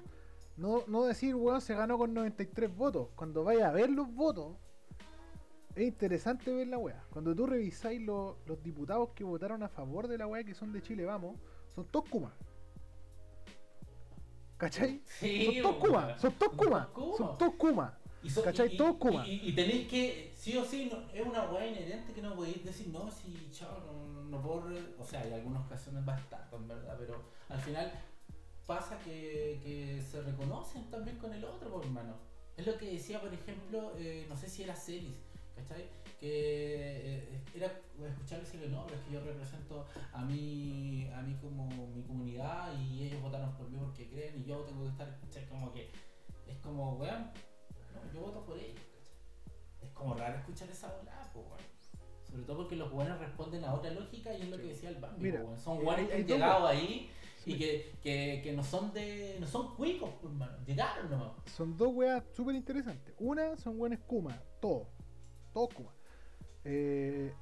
No, no decir, weón, se ganó con 93 votos. Cuando vaya a ver los votos, es interesante ver la weá. Cuando tú revisáis lo- los diputados que votaron a favor de la weá que son de Chile, vamos, son todos Kuma. ¿Cachai? Sí, son todos. Kuma, son todos Kuma. son todos. Y so- ¿Cachai? y- Todo y- Kuma. Y, y tenéis que, sí o sí, no- es una weá inherente que no podéis decir, no, si chao, no, no puedo. re-". O sea, hay algunas ocasiones bastardas, en verdad, pero al final pasa que, que se reconocen también con el otro, por hermano. Es lo que decía, por ejemplo, eh, no sé si era Celis, ¿cachai? Que eh, era escucharle decirle, no, pero es que yo represento a mí, a mí como mi comunidad y ellos votaron por mí porque creen y yo tengo que estar, ¿cachai? Como que es como, weón, no, yo voto por ellos, ¿cachai? Es como raro escuchar esa volada, po, weón. Sobre todo porque los buenos responden a otra lógica y es lo que decía el Bambi, Mira, po. Son hay- buenos que han llegado ahí y que, que, que no son de. no son cuicos, pues, hermano. Llegaron nomás. Son dos weas súper interesantes. Una son buenos Kuma, todos. Todos Kuma. Eh,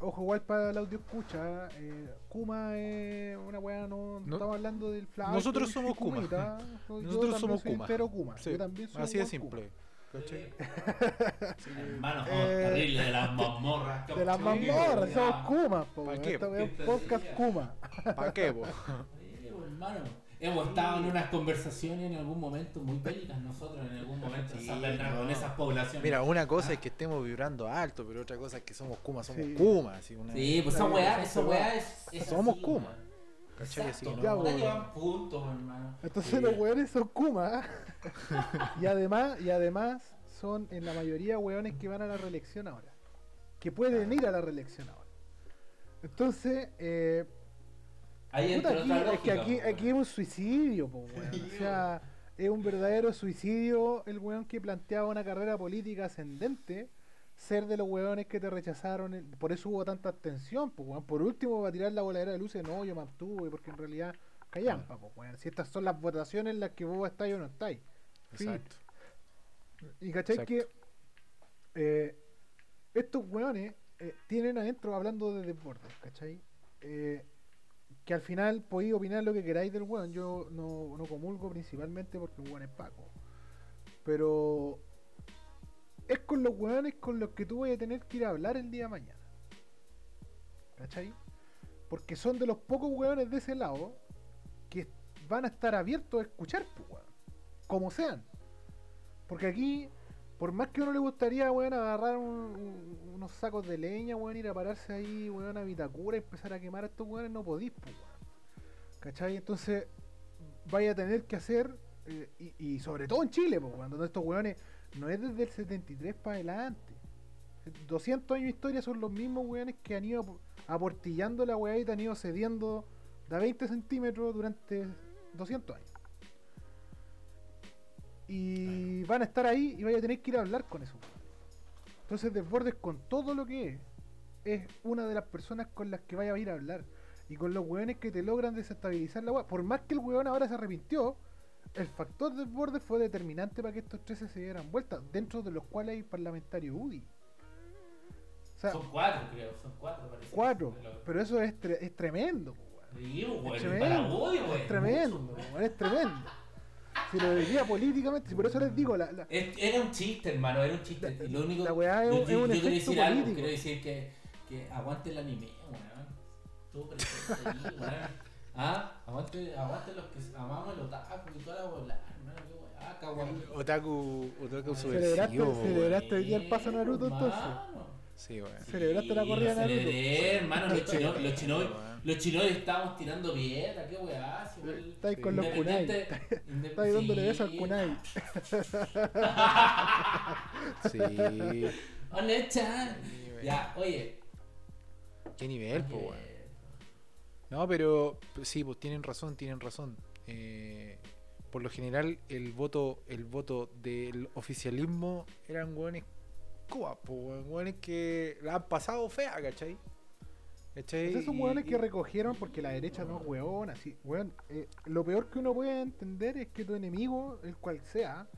ojo, igual para el audio escucha. Eh, Kuma es una wea, no, no estamos hablando del flash. Nosotros somos Kuma. Nosotros somos Kuma. Pero Kuma. Sí, Yo también soy Así de un Hermano, Eh, terrible de las mazmorras. De las mazmorras, somos Kuma. po, ¿Pa' weón. qué? Wea es ¿Qué un podcast tontería? Kuma. ¿Para qué, po? Sí, hermano. Hemos estado en unas conversaciones en algún momento muy bélicas nosotros, en algún momento en Sí, San Bernardo, no. en esas poblaciones. Mira, una cosa es que estemos vibrando alto, pero otra cosa es que somos Kuma, somos Sí. Kuma. Así una, Sí, pues esa weá, esa esa weá es, es Somos así, Kuma. Exacto, que no, llevan puntos, hermano. Entonces Sí. los weones son Kuma. y además, y además son en la mayoría weones que van a la reelección ahora. Que pueden ir a la reelección ahora. Entonces, eh, Ahí puta, aquí, es que aquí, aquí es un suicidio, po, weón. O sea, es un verdadero suicidio el weón que planteaba una carrera política ascendente. Ser de los weones que te rechazaron, el- por eso hubo tanta abstención, pues weón. Por último, va a tirar la voladera de luces, no, yo me abstuve, porque en realidad callampa, pues weón. Si estas son las votaciones en las que vos estáis o no estáis. Exacto. Y cachai Exacto. que eh, estos weones eh, tienen adentro hablando de desbordes, ¿cachai? Eh, que al final podéis opinar lo que queráis del weón. Yo no, no comulgo principalmente porque el weón es Paco. Pero es con los weones con los que tú vas a tener que ir a hablar el día de mañana. ¿Cachai? Porque son de los pocos weones de ese lado que van a estar abiertos a escuchar, pues, weón. Como sean. Porque aquí, por más que a uno le gustaría, weón, agarrar un- un- unos sacos de leña, weón, ir a pararse ahí, weón, a Vitacura y empezar a quemar a estos weones, no podís, pues. ¿Cachai? Entonces, vaya a tener que hacer, eh, y, y sobre todo en Chile, pues, weón, donde estos weones no es desde el 73 para adelante. 200 años de historia son los mismos weones que han ido ap- aportillando la weá y te han ido cediendo de a 20 centímetros durante 200 años. Y van a estar ahí y vaya a tener que ir a hablar con esos weones. Entonces Desbordes con todo lo que es, es una de las personas con las que vaya a ir a hablar. Y con los weones que te logran desestabilizar la weá. Por más que el weón ahora se arrepintió, el factor Desbordes fue determinante para que estos 13 se dieran vuelta, dentro de los cuales hay parlamentarios UDI. O sea, Son cuatro, creo, son cuatro, parece. cuatro. Pero eso es, tre- es tremendo. Sí, Es tremendo, es tremendo, mucho, weón. weón, es tremendo. Si lo diría políticamente, si por eso les digo, la, Era un chiste, hermano, era un chiste. La- lo único, la weá es yo, un- yo- es un yo quiero decir algo, político. quiero decir que, que aguante el anime, weón. Tú presente ahí, weón. Ah, aguante, aguante los que amamos el otaku y toda la bola. Hermano, qué weá, kawaii. Otaku, otaku Celebraste- subversivo, weón. celebraste hoy día el paso Naruto, entonces. Sí, weón. Celebraste la corrida de Naruto. celebré, hermano, los chinos, los chinos, los chinos estábamos tirando piedra, qué weá. si igual- Está ahí Sí. con los kunai. Independiente- Está ahí dándole sí. beso al kunai. Sí. Sí, weón. Ya, oye. Qué nivel, po, weón. No, pero pues, sí, pues tienen razón, tienen razón. Eh, por lo general, el voto, el voto del oficialismo eran hueones Cuba, pues hueones que la han pasado fea, ¿cachai? ¿Cachai? Esos son Y- hueones que recogieron porque la derecha no es hueón, así. Weón, eh, lo peor que uno puede entender es que tu enemigo, el cual sea,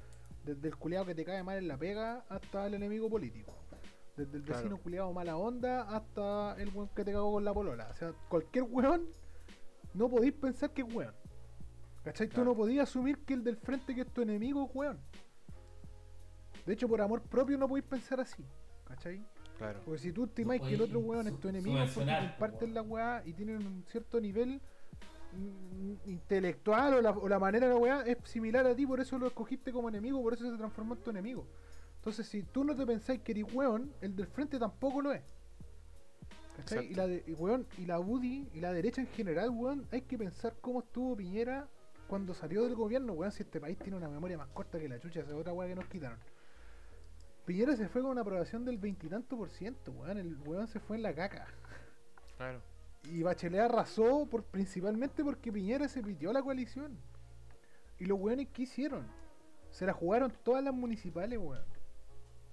desde el culeado que te cae mal en la pega hasta el enemigo político. Desde el Claro. vecino culeado mala onda hasta el weón que te cagó con la polola. O sea, cualquier weón no podéis pensar que es weón. ¿Cachai? Tú Claro. no podías asumir que el del frente que es tu enemigo es weón. De hecho, por amor propio no podéis pensar así. ¿Cachai? Claro. Porque si tú estimáis No que el otro weón es tu enemigo porque comparten la weá y tienen un cierto nivel mm, intelectual o la, o la manera de la weá es similar a ti, por eso lo escogiste como enemigo, por eso se transformó en tu enemigo. Entonces, si tú no te pensáis que eres weón, el del frente tampoco lo es. ¿Cachai? Y la, de, y, weón, y la UDI y la derecha en general, weón, hay que pensar cómo estuvo Piñera cuando salió del gobierno, weón, si este país tiene una memoria más corta que la chucha, esa es otra weá que nos quitaron. Piñera se fue con una aprobación del veintitanto por ciento, weón. El weón se fue en la caca. Claro. Y Bachelet arrasó por, principalmente porque Piñera se pitió la coalición. Y los weones, ¿qué hicieron? Se la jugaron todas las municipales, weón.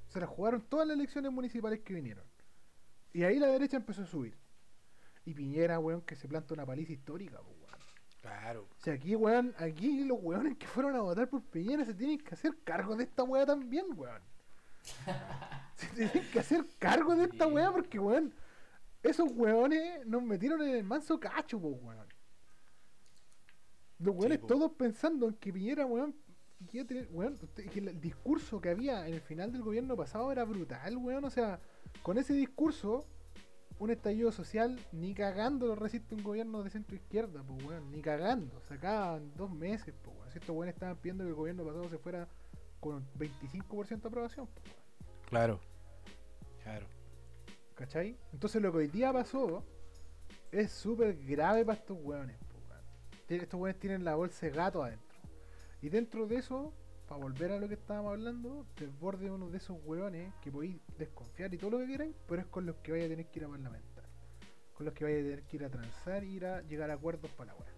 Se la jugaron todas las elecciones municipales que vinieron. Y ahí la derecha empezó a subir. Y Piñera, weón, que se planta una paliza histórica, weón. Claro. O sea, aquí, weón, aquí los weones que fueron a votar por Piñera se tienen que hacer cargo de esta weá también, weón. se tienen que hacer cargo de esta weá porque, weón, esos weones nos metieron en el manso cacho, po, weón. Los weones todos pensando en que Piñera, weón, a tener- weón, usted- que el discurso que había en el final del gobierno pasado era brutal, weón. O sea, con ese discurso, un estallido social ni cagando lo resiste un gobierno de centro izquierda, pues weón, ni cagando. Sacaban dos meses, pues weón. Si estos weones estaban pidiendo que el gobierno pasado se fuera con 25% de aprobación, pues, weón. Claro. Claro. ¿Cachai? Entonces lo que hoy día pasó es súper grave para estos weones, pues, weón. Estos weones tienen la bolsa de gato adentro. Y dentro de eso, para volver a lo que estábamos hablando, desborde uno de esos weones que podéis desconfiar y todo lo que queráis, pero es con los que vaya a tener que ir a parlamentar. Con los que vaya a tener que ir a transar y ir a llegar a acuerdos para la weá.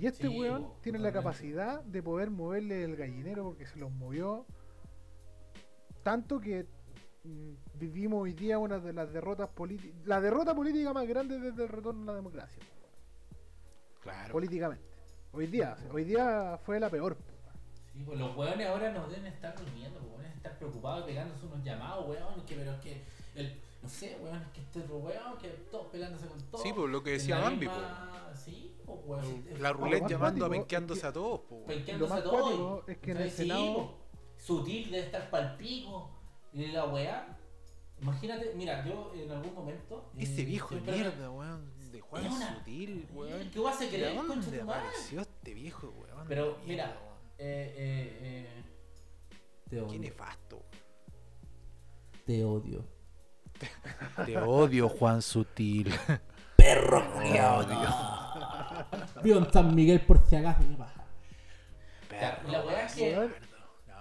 Y este Sí, po, tiene la capacidad de poder moverle el gallinero porque se los movió tanto que mm, vivimos hoy día una de las derrotas políticas, la derrota política más grande desde el retorno a la democracia. Claro. políticamente. Hoy día, hoy día fue la peor. Sí, pues los weones ahora nos deben estar durmiendo, pues deben estar preocupados pegándose unos llamados, weón, que pero es que el, no sé, weón, es que este otro weón, que todos pegándose con todos. Sí, pues lo que decía la Bambi, misma- Sí, pues weón. sí, La es- ruleta llamando a penqueándose es que- a todos, po, weón. penqueándose Lo más a todos, es que en el ¿sabes? Sí, Senado- po. Sutil debe estar pa'l pico. Y la weá. Imagínate, mira, yo en algún momento. Ese eh, viejo de me- mierda, weón. De Juan Es una- Sutil, weón. ¿Qué vas a ¿De creer, concha dónde apareció este viejo, weón? Pero, de mira, mierda, weón? Eh, eh, eh. Te Qué odio. nefasto. Te odio. Te odio, Juan Sutil. Perro Vivo en San Miguel por si acaso me baja. Perro, la weá es que-. No.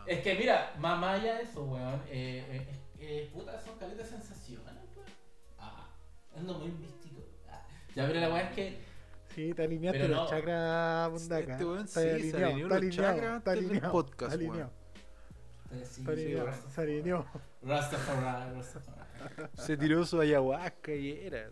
Es que mira, más más allá de eso, weón, eh, eh, eh, puta, son caletas de sensaciones, weón. Ah, ando muy místico. Ya, pero la weá es que. Sí, te alineaste Pero los no. chakras, Mundaka. Este weón Está sí, se alineado, alineó está los alineado, chakras está del alineado, podcast, está weón. alineado, eh, sí, se alineó. Rastafari, Rastafari. Se tiró su ayahuasca y era.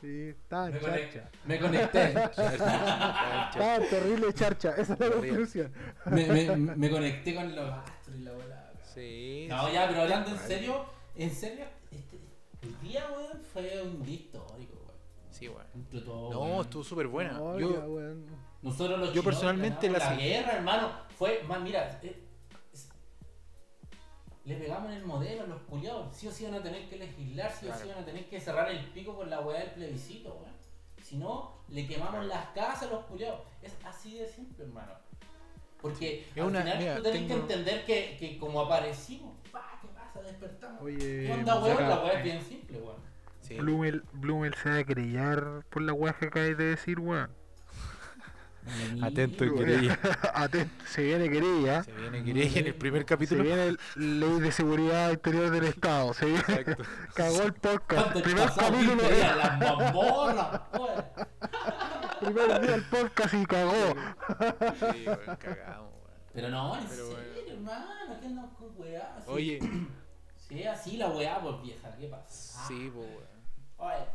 Sí, estaba Me, en conect- charcha. me conecté. Estaba en terrible charcha, esa es la conclusión. me, me, me conecté con los astros y la bola. Sí. No, sí. ya, pero hablando en serio, en serio, este, el día, weón, fue un weón. Sí, weón. Entre todo, No, weón. estuvo súper buena. No, Yo, ya, weón. Nosotros los Yo chinos personalmente la guerra, hermano. Fue, más, mira, eh, es- le pegamos en el modelo a los culiados. Sí o sí van a tener que legislar, sí o sí van a tener que cerrar el pico con la weá del plebiscito, weón. Si no, le quemamos las casas a los culiados. Es así de simple, hermano. Porque Es al una- final mira, tú tenés tengo- que entender que, que como aparecimos, pa, ¿qué pasa? Despertamos. Oye, ¿Qué onda, weón? La weá es bien simple, weón. Sí. Blumel, Blumel se va a querellar por la weá que acabas de decir, weón. Atento, querella. Atento, se viene querella. Se viene querella en el primer Se capítulo. viene el Ley de Seguridad Interior del Estado. Se viene, Exacto. cagó el podcast. ¿Cuánto Primer capítulo, las mamorras, weón? primer día del podcast y cagó. Sí, weón, cagamos, weón. Pero no, en Pero serio, bueno. hermano, ¿qué andamos con weá? Oye, Si es así la weá, pues vieja, ¿qué pasa? sí, po, weón.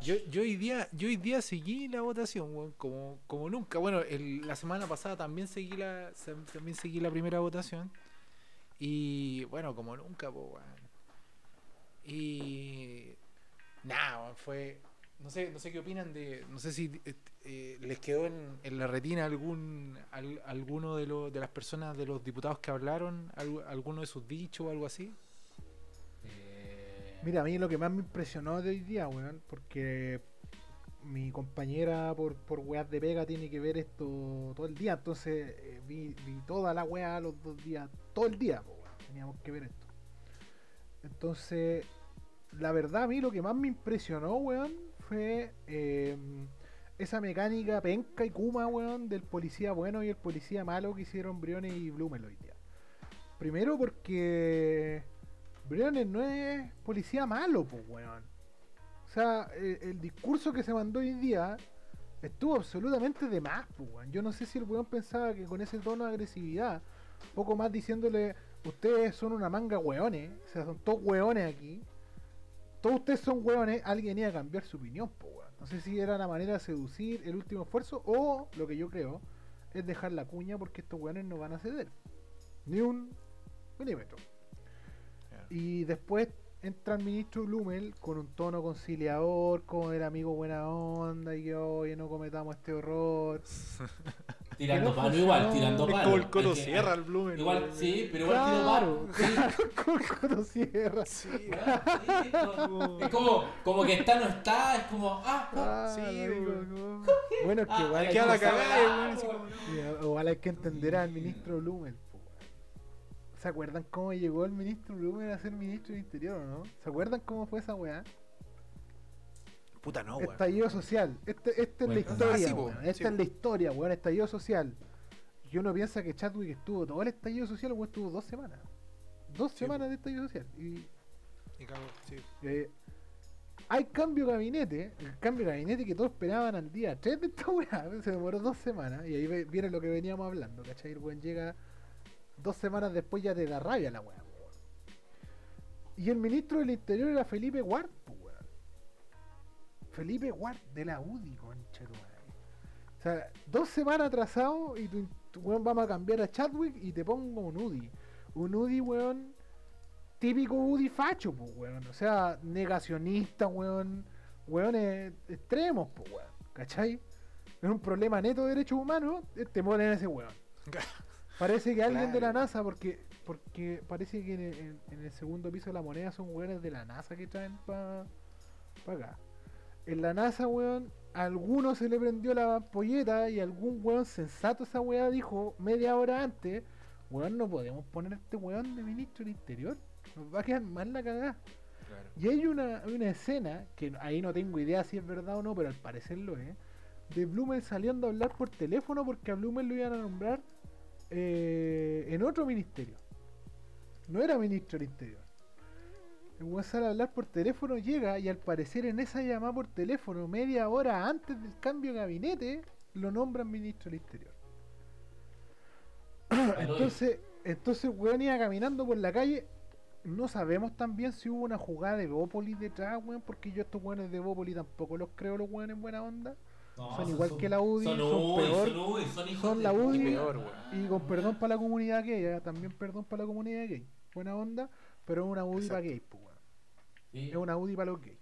Yo, yo hoy día, yo hoy día seguí la votación, weón, como, como nunca. Bueno, la semana pasada también seguí la, también seguí la primera votación. Y bueno, como nunca, pues, weón. Y nada, fue. No sé, no sé qué opinan de. No sé si eh, eh, les quedó en, en la retina algún al- alguno de los de las personas de los diputados que hablaron, alguno de sus dichos o algo así. Mira, a mí lo que más me impresionó de hoy día, weón, porque mi compañera por, por weas de pega tiene que ver esto todo el día, entonces eh, vi, vi toda la wea los dos días, todo el día, weón, teníamos que ver esto. Entonces, la verdad a mí lo que más me impresionó, weón, fue eh, esa mecánica penca y kuma, weón, del policía bueno y el policía malo que hicieron Briones y Blumel hoy día. Primero porque Briones no es policía malo, pues, weón. O sea, el, el discurso que se mandó hoy día estuvo absolutamente de más, pues, weón. Yo no sé si el weón pensaba que con ese tono de agresividad, poco más diciéndole, ustedes son una manga weones, o sea, son todos weones aquí. Todos ustedes son weones, alguien iba a cambiar su opinión, pues, weón. No sé si era la manera de seducir el último esfuerzo o, lo que yo creo, es dejar la cuña porque estos weones no van a ceder. Ni un milímetro. Y después entra el ministro Blumel con un tono conciliador, con el amigo buena onda y que oye no cometamos este horror. tirando no palo funcionó. igual, tirando Es palo. como el Coto Es que- Sierra, el Blumen. Igual, sí, pero igual Claro, tiró palo. Sí, con Coto Sierra. Sí, sí, como- Es como, como que está, no está, es como, ah, ah. Sí, weón. no. Bueno, es que Ah, igual, la que- ah, como- weón. igual hay que entender al ministro Blumel. ¿Se acuerdan cómo llegó el ministro Blumel a ser ministro del Interior o no? ¿Se acuerdan cómo fue esa weá? Puta no, weón. Estallido social. Este, esta es la historia, Ah, po, weón. Esta sí, es la historia, weón. Estallido social. Y uno piensa que Chadwick estuvo todo el estallido social, weón, estuvo dos semanas. Dos Sí, semanas po. de estallido social. Y Y cago, sí. eh, hay cambio de gabinete, el cambio de gabinete que todos esperaban al día 3 de esta weá, se demoró dos semanas, y ahí viene lo que veníamos hablando, ¿cachai? El weón llega dos semanas después ya te da rabia la weá. Y el ministro del Interior era Felipe Ward, weón. Felipe Ward de la UDI, concha. O sea, dos semanas atrasado y tu, tu weón vamos a cambiar a Chadwick y te pongo un UDI. Un UDI, weón, típico UDI facho, pues, weón. O sea, negacionista, weón. Weones extremos, pues, weón. ¿Cachai? Es un problema neto de derechos humanos, eh, te ponen ese weón. Parece que alguien de la. NASA, porque porque parece que en el, en- en el segundo piso de la moneda son weones de la NASA que traen para acá. En la NASA, weón, a alguno se le prendió la polleta y algún weón sensato esa weá dijo media hora antes, weón, no podemos poner a este weón de ministro del Interior. Nos va a quedar mal la cagada. Claro. Y hay una, hay una escena, que ahí no tengo idea si es verdad o no, pero al parecer lo es, de Blumel saliendo a hablar por teléfono porque a Blumel lo iban a nombrar eh, en otro ministerio. No era ministro del Interior. El weón sale a hablar por teléfono, llega y al parecer en esa llamada por teléfono, media hora antes del cambio de gabinete, lo nombran ministro del Interior. entonces, entonces weón iba caminando por la calle. No sabemos también si hubo una jugada de Bópoli detrás, weón, porque yo estos weones de Bópoli tampoco los creo los weones en buena onda. No, Son igual que la UDI, son, son UDI, peor, son UDI, son hijos son de la. UDI. Y peor, weón. Y con perdón para la comunidad gay, eh, también perdón para la comunidad gay. Buena onda, pero es una UDI para gays, pues, weón. Sí. Es una UDI para los gays.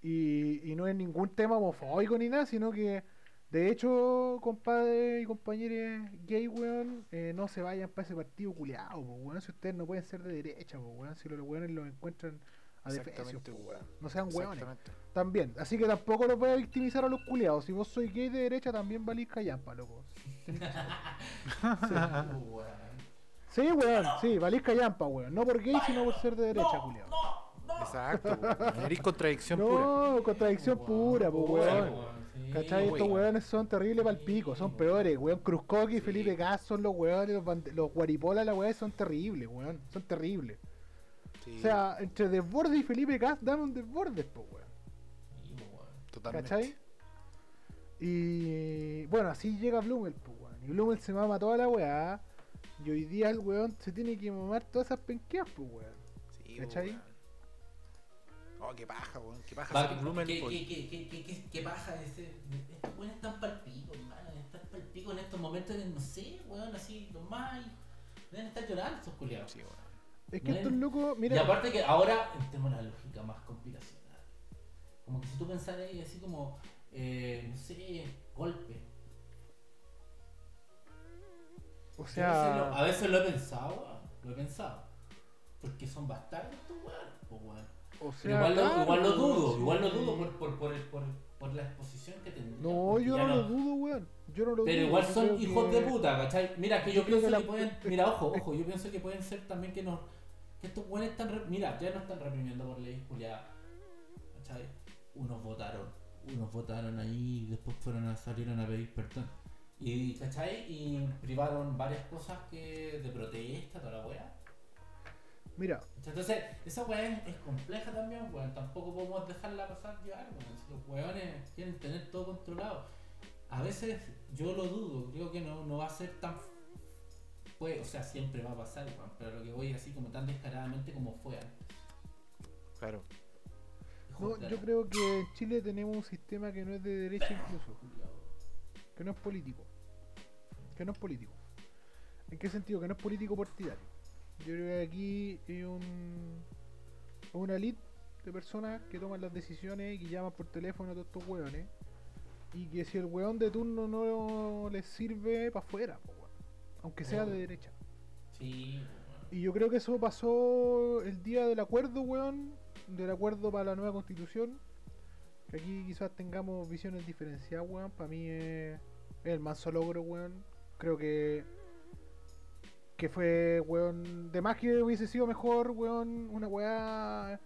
Y, y no es ningún tema homofóbico ni nada, sino que, de hecho, compadres y compañeros gay, weón, eh, no se vayan para ese partido culiado, weón. Si ustedes no pueden ser de derecha, pues, weón. Si los weones los encuentran A defensa, po. No sean hueones. También. Así que tampoco los voy a victimizar a los culiados. Si vos sois gay de derecha, también valís callampa, loco. Weón. Sí, weón. Sí, valís callampa, weón. No por gay, sino por ser de derecha, culiado. Exacto, weón. Eres contradicción pura. No, contradicción pura, pues, weón. Sí, ¿Cachai? Estos weones son terribles para el pico, son peores, weón. Cruzcoqui y Sí. Felipe Gas son los weones, los, bande- los guaripolas, la weón, son terribles, weón. Son terribles. Sí, O sea, entre Desbordes y Felipe Gas, dame un Desbordes, pues, weón. Totalmente. ¿Cachai? Y bueno, así llega Blumel, pues, weón. Y Blumel se mama toda la weá. Y hoy día el weón se tiene que mamar todas esas penqueas, pues, weón. Sí, ¿Cachai? weón. Oh, qué paja, weón. Qué paja Va, ser Blumen, ¿Qué, qué, qué, qué, qué, qué, qué paja ese? Estos weones están palpico, hermano. Están palpico en estos momentos que no sé, weón, así, los más. Deben estar llorando estos culiados. Sí, weón. Es que estos Weón. locos, Y mira, aparte que ahora entremos en la lógica más complicacional. Como que si tú pensaras ahí así como, eh, no sé, golpe. o a, veces lo, a sea, veces lo he pensado, lo he pensado. Porque son bastardos estos weones, weón. o sea, igual, lo, claro, igual lo dudo, sí. igual lo dudo por, por, por, el- por, por la exposición que tendrían. No, yo no lo dudo, weón. Yo no lo Pero dudo. igual son hijos que- de puta, ¿cachai? Mira, que yo, pienso que pueden. Mira, ojo, ojo, yo pienso que pueden ser también que nos. Que estos buenos están. re- Mira, ya no están reprimiendo por leyes culiadas. ¿cachai? Unos votaron, unos votaron ahí y después fueron a salieron a pedir perdón. Y, ¿cachai? Y privaron varias cosas que de protesta, toda la wea. Mira, Entonces, esa weá es, es compleja también, weón. Tampoco podemos dejarla pasar llevar, weón. Si los weones quieren tener todo controlado. A veces yo lo dudo, creo que no, no va a ser tan. Pues, o sea, siempre va a pasar, weón. Pero lo que voy es así como tan descaradamente como fue antes. Claro. No, yo creo que en Chile tenemos un sistema que no es de derecha incluso, que no es político. Que no es político. ¿En qué sentido? Que no es político partidario. Yo creo que aquí hay un, una elite de personas que toman las decisiones y que llaman por teléfono a todos estos hueones. Y que si el hueón de turno no les sirve, para afuera, aunque sea de derecha. Sí. Y yo creo que eso pasó el día del acuerdo, weón. Del acuerdo para la nueva constitución. Que aquí quizás tengamos visiones diferenciadas, weón. Para mí es, el manso logro, weón. Creo que. Que fue, weón. De más que hubiese sido mejor, weón. Una weá.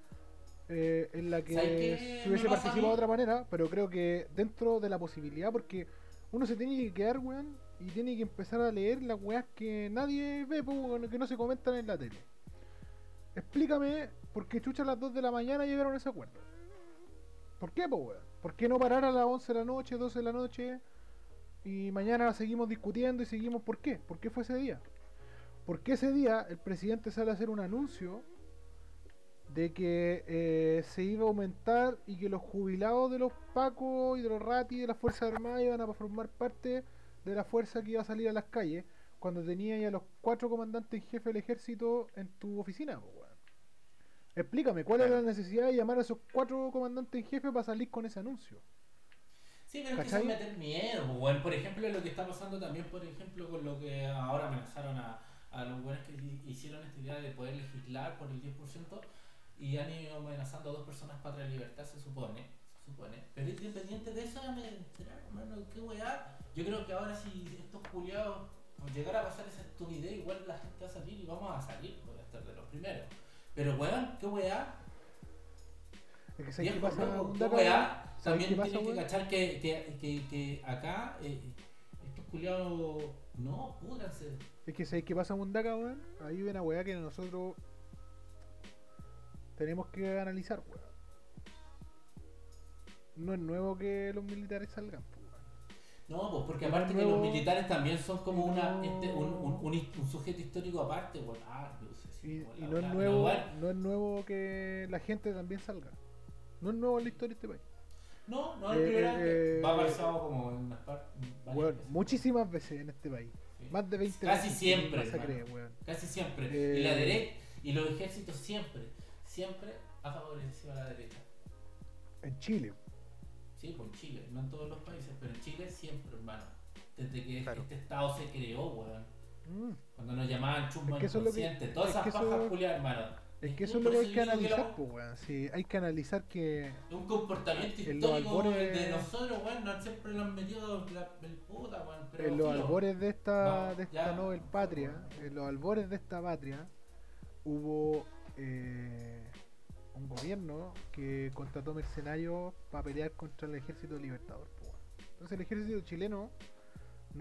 eh, en la que ¿Sabes qué se hubiese participado de otra manera. Pero creo que dentro de la posibilidad, porque uno se tiene que quedar, weón, y tiene que empezar a leer las weas que nadie ve, po, que no se comentan en la tele. Explícame por qué chucha a las 2 de la mañana llegaron a ese acuerdo. ¿Por qué, po? ¿Por qué no parar a las 11 de la noche, 12 de la noche? Y mañana seguimos discutiendo y seguimos. ¿Por qué? ¿Por qué fue ese día? ¿Por qué ese día el presidente sale a hacer un anuncio de que eh, se iba a aumentar y que los jubilados de los Pacos y de los Rati de las Fuerzas Armadas iban a formar parte de la fuerza que iba a salir a las calles cuando tenía ya los cuatro comandantes en jefe del ejército en tu oficina, weón? Explícame, ¿cuál era la necesidad de llamar a esos cuatro comandantes en jefe para salir con ese anuncio? Sí, pero es que ¿Cachai? es meter miedo, pues, weón. Por ejemplo, lo que está pasando también, por ejemplo, con lo que ahora amenazaron a, a los buenos que hi- hicieron esta idea de poder legislar por el 10% y han ido amenazando a dos personas para la libertad, se supone. Se supone. Pero independiente de eso, ya me enteraron, hermano, qué weá. Yo creo que ahora si estos culiados llegara a pasar esa estupidez, igual la gente va a salir y vamos a salir, voy a estar de los primeros. Pero weón, qué weá. Es que ¿sabes qué Viejo, pasa, loco, qué weá. También pasa, que cachar que, que, que, que acá eh, estos culiados no, púdranse. Es que ¿sabes qué pasa, Mundaka, weón? Ahí hay una weá que nosotros tenemos que analizar, weón. No es nuevo que los militares salgan. No, pues porque aparte que los militares también son como una, no- este, un, un, un, sujeto histórico aparte, weón. Ah, luces, Y, igual, y no es nuevo, no es nuevo que la gente también salga. No es nuevo la historia de este país. No, no es Eh, primera que eh, va pasado como en unas partes. veces. muchísimas veces en este país. Sí. Más de 20 Casi veces. siempre, Masacre. Casi siempre. Eh, Y la derecha y los ejércitos siempre, siempre ha favorecido a la derecha. En Chile. Sí, en Chile, no en todos los países, pero en Chile siempre, hermano. Desde que Claro. este estado se creó, weón. Mm. Cuando nos llamaban chumbo Es que todas es esas pajas eso- hermano. Es que Es eso es por lo que hay que analizar, pues, weón. Sí, hay que analizar que. Un comportamiento histórico albores- de nosotros, weón. No siempre lo han metido la, el puta, weón. Pero en los albores de esta, de esta ya. Nobel Patria, en los albores de esta patria, hubo eh, un gobierno que contrató mercenarios para pelear contra el ejército libertador. Entonces el ejército chileno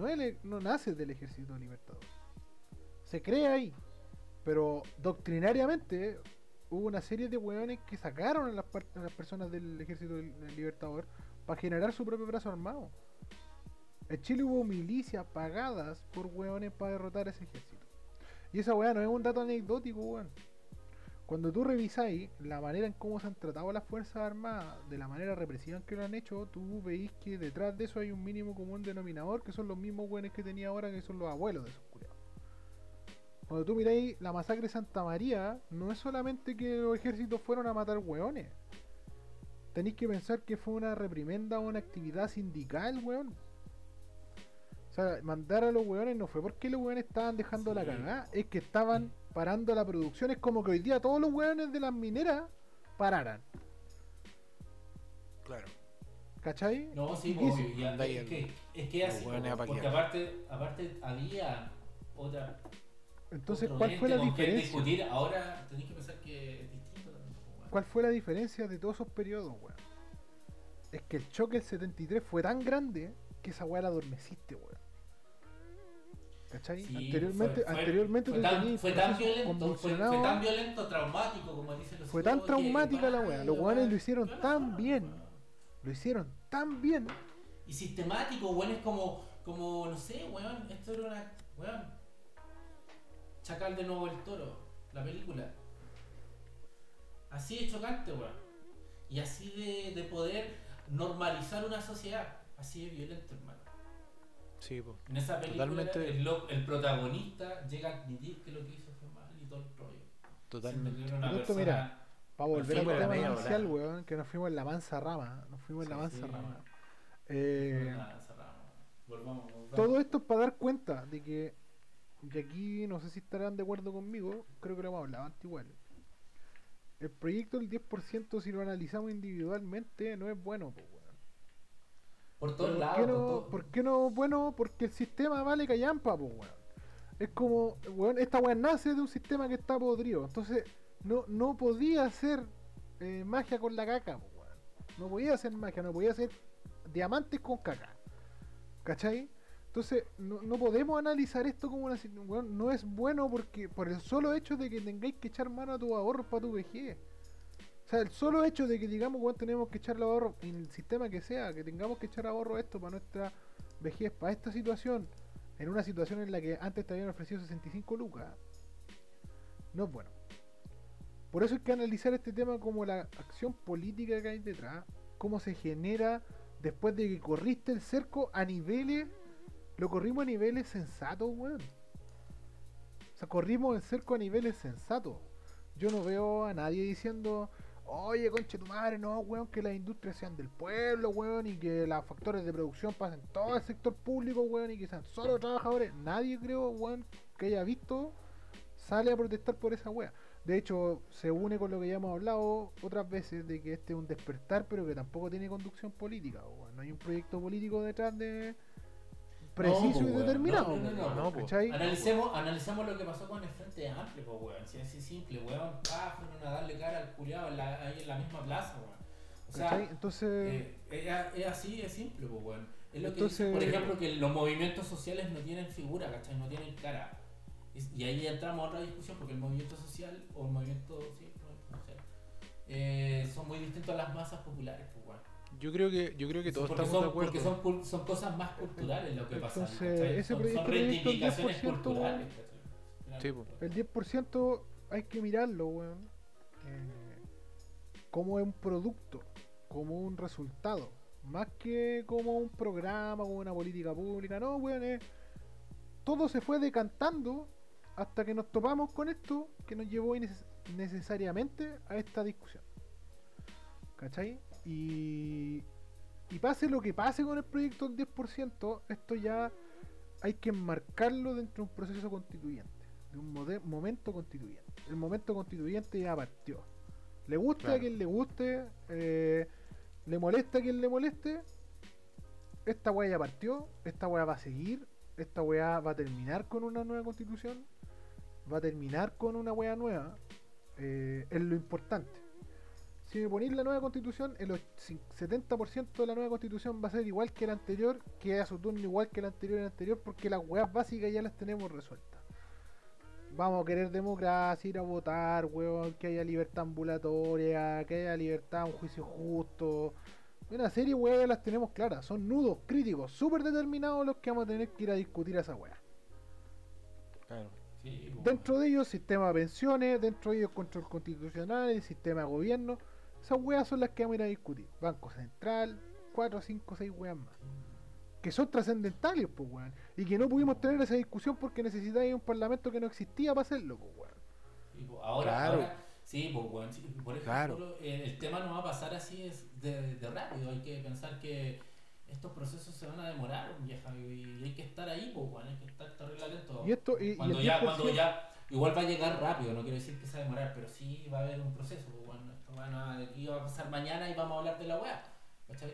el- no nace del ejército libertador. Se crea ahí, pero doctrinariamente hubo una serie de hueones que sacaron a las, a las personas del ejército del- libertador para generar su propio brazo armado. En Chile hubo milicias pagadas por hueones para derrotar a ese ejército. Y esa weá no es un dato anecdótico, weón. Cuando tú revisáis la manera en cómo se han tratado las Fuerzas Armadas, de la manera represiva en que lo han hecho, tú veis que detrás de eso hay un mínimo común denominador, que son los mismos weones que tenía ahora, que son los abuelos de esos culiados. Cuando tú miráis la masacre de Santa María, no es solamente que los ejércitos fueron a matar hueones. Tenéis que pensar que fue una reprimenda o una actividad sindical, weón. O sea, mandar a los weones no fue porque los weones estaban dejando la cagada, es que estaban parando la producción. Es como que hoy día todos los weones de las mineras pararan. Claro. ¿Cachai? No, sí, ¿Y qué obvio, hizo? ya, es, el- que, es que así, hueones porque aparte, aparte había otra. Entonces, ¿cuál fue la diferencia? discutir, ahora tenéis que pensar que es distinto también. weón. ¿Cuál fue la diferencia de todos esos periodos, weón? Es que el choque del 73 fue tan grande que esa weá la adormeciste, weón. ¿Cachai? Sí, anteriormente, fue- fue- anteriormente fue tú tan, fue tan violento, fue, fue tan violento, traumático, como dicen los Fue tan traumática la weá. Los weones lo hicieron tan bien. Lo hicieron tan bien. Y sistemático, weón, es como, como, no sé, weón, esto era una, weón, Chacal de nuevo el toro, la película. Así de chocante, weón. Y así de, de poder normalizar una sociedad, así de violento, hermano. Sí, po. En esa película Totalmente. el, protagonista llega a admitir que lo que hizo fue mal y todo el rollo. Totalmente. Esto, persona- mira, Para volver al tema media inicial, weón, que nos fuimos en la mansa rama. Nos fuimos en la mansa sí. rama. Eh, Nada, cerramos. Volvamos, volvamos. todo esto es para dar cuenta de que, y aquí no sé si estarán de acuerdo conmigo, creo que lo hemos hablado antes igual. El proyecto del 10%, si lo analizamos individualmente, no es bueno, po. Por todos ¿Por lados. qué, por no, todo- ¿Por qué no? Bueno, porque el sistema vale callampa, pues, weón. Es como, weón, esta weón nace de un sistema que está podrido. Entonces, no, no podía hacer eh, magia con la caca, pues, weón. No podía hacer magia, no podía hacer diamantes con caca. ¿Cachai? Entonces, no, no podemos analizar esto como una. weón, no es bueno porque por el solo hecho de que tengáis que echar mano a tus ahorros para tu vejez. O sea, el solo hecho de que digamos, weón, tenemos que echar los ahorros en el sistema que sea, que tengamos que echar ahorro esto para nuestra vejez, para esta situación, en una situación en la que antes te habían ofrecido 65 lucas, no es bueno. Por eso hay que analizar este tema como la acción política que hay detrás, cómo se genera después de que corriste el cerco a niveles, lo corrimos a niveles sensatos, weón. O sea, corrimos el cerco a niveles sensatos. Yo no veo a nadie diciendo, oye, conche tu madre, no, weón, que las industrias sean del pueblo, weón, y que los factores de producción pasen todo el sector público, weón, y que sean solo trabajadores. Nadie, creo, weón, que haya visto, sale a protestar por esa weá. De hecho, se une con lo que ya hemos hablado otras veces de que este es un despertar, pero que tampoco tiene conducción política, weón. No hay un proyecto político detrás de preciso y determinado, No, no, no, no. Analicemos, analicemos lo que pasó con el Frente Amplio, pues, weón. Si es así simple, weón. Ah, fueron a darle cara al culiado en la- ahí en la misma plaza, weón. O sea, ¿cachai? Entonces, eh, es, es así, es simple, pues, weón. Es lo que Entonces- dice, por ejemplo, que los movimientos sociales no tienen figura, ¿cachai? No tienen cara. Y, y ahí entramos a otra discusión, porque el movimiento social, o el movimiento, sí, el movimiento social, eh, son muy distintos a las masas populares, pues, weón. Yo creo que, yo creo que todos porque estamos son, de acuerdo. Porque son, son cosas más culturales lo que pasa. Entonces, ¿cachai? ese son, proyecto- son reivindicaciones 10%, culturales. Sí, el 10% hay que mirarlo, weón. eh, como un producto, como un resultado. Más que como un programa, como una política pública. No, weón, es- todo se fue decantando hasta que nos topamos con esto que nos llevó necesariamente a esta discusión. ¿Cachai? Y, y pase lo que pase con el proyecto del 10%, esto ya hay que enmarcarlo dentro de un proceso constituyente. de un momento constituyente. El momento constituyente ya partió. Le guste a quien le guste, eh, le molesta a quien le moleste. Esta weá ya partió, esta weá va a seguir, esta weá va a terminar con una nueva constitución, va a terminar con una weá nueva. eh, es lo importante. Si me ponéis la nueva constitución, el och- cin- 70% de la nueva constitución va a ser igual que la anterior, que a su turno igual que la anterior y la anterior, porque las weas básicas ya las tenemos resueltas. Vamos a querer democracia, ir a votar, weón, que haya libertad ambulatoria, que haya libertad, un juicio justo. Una serie de weas ya las tenemos claras. Son nudos críticos, súper determinados los que vamos a tener que ir a discutir a esa wea. Claro. Sí, Dentro de ellos, sistema de pensiones, dentro de ellos, control constitucional, el sistema de gobierno. Esas weas son las que vamos a ir a discutir. Banco Central, 4, 5, 6 weas más. Que son trascendentales, pues weón. Y que no pudimos tener esa discusión porque necesitáis un parlamento que no existía para hacerlo, pues weón. Pues, ahora, Claro. ahora- sí, pues, weón, sí, por ejemplo, Claro. el, el tema no va a pasar así es de, de rápido. Hay que pensar que estos procesos se van a demorar, vieja, y, y hay que estar ahí, pues, weón, hay que estar atento. Y esto, y, cuando ya, 10%, cuando ya, igual va a llegar rápido, no quiero decir que se va a demorar, pero sí va a haber un proceso, pues, weón. A- aquí va a pasar mañana y vamos a hablar de la weá.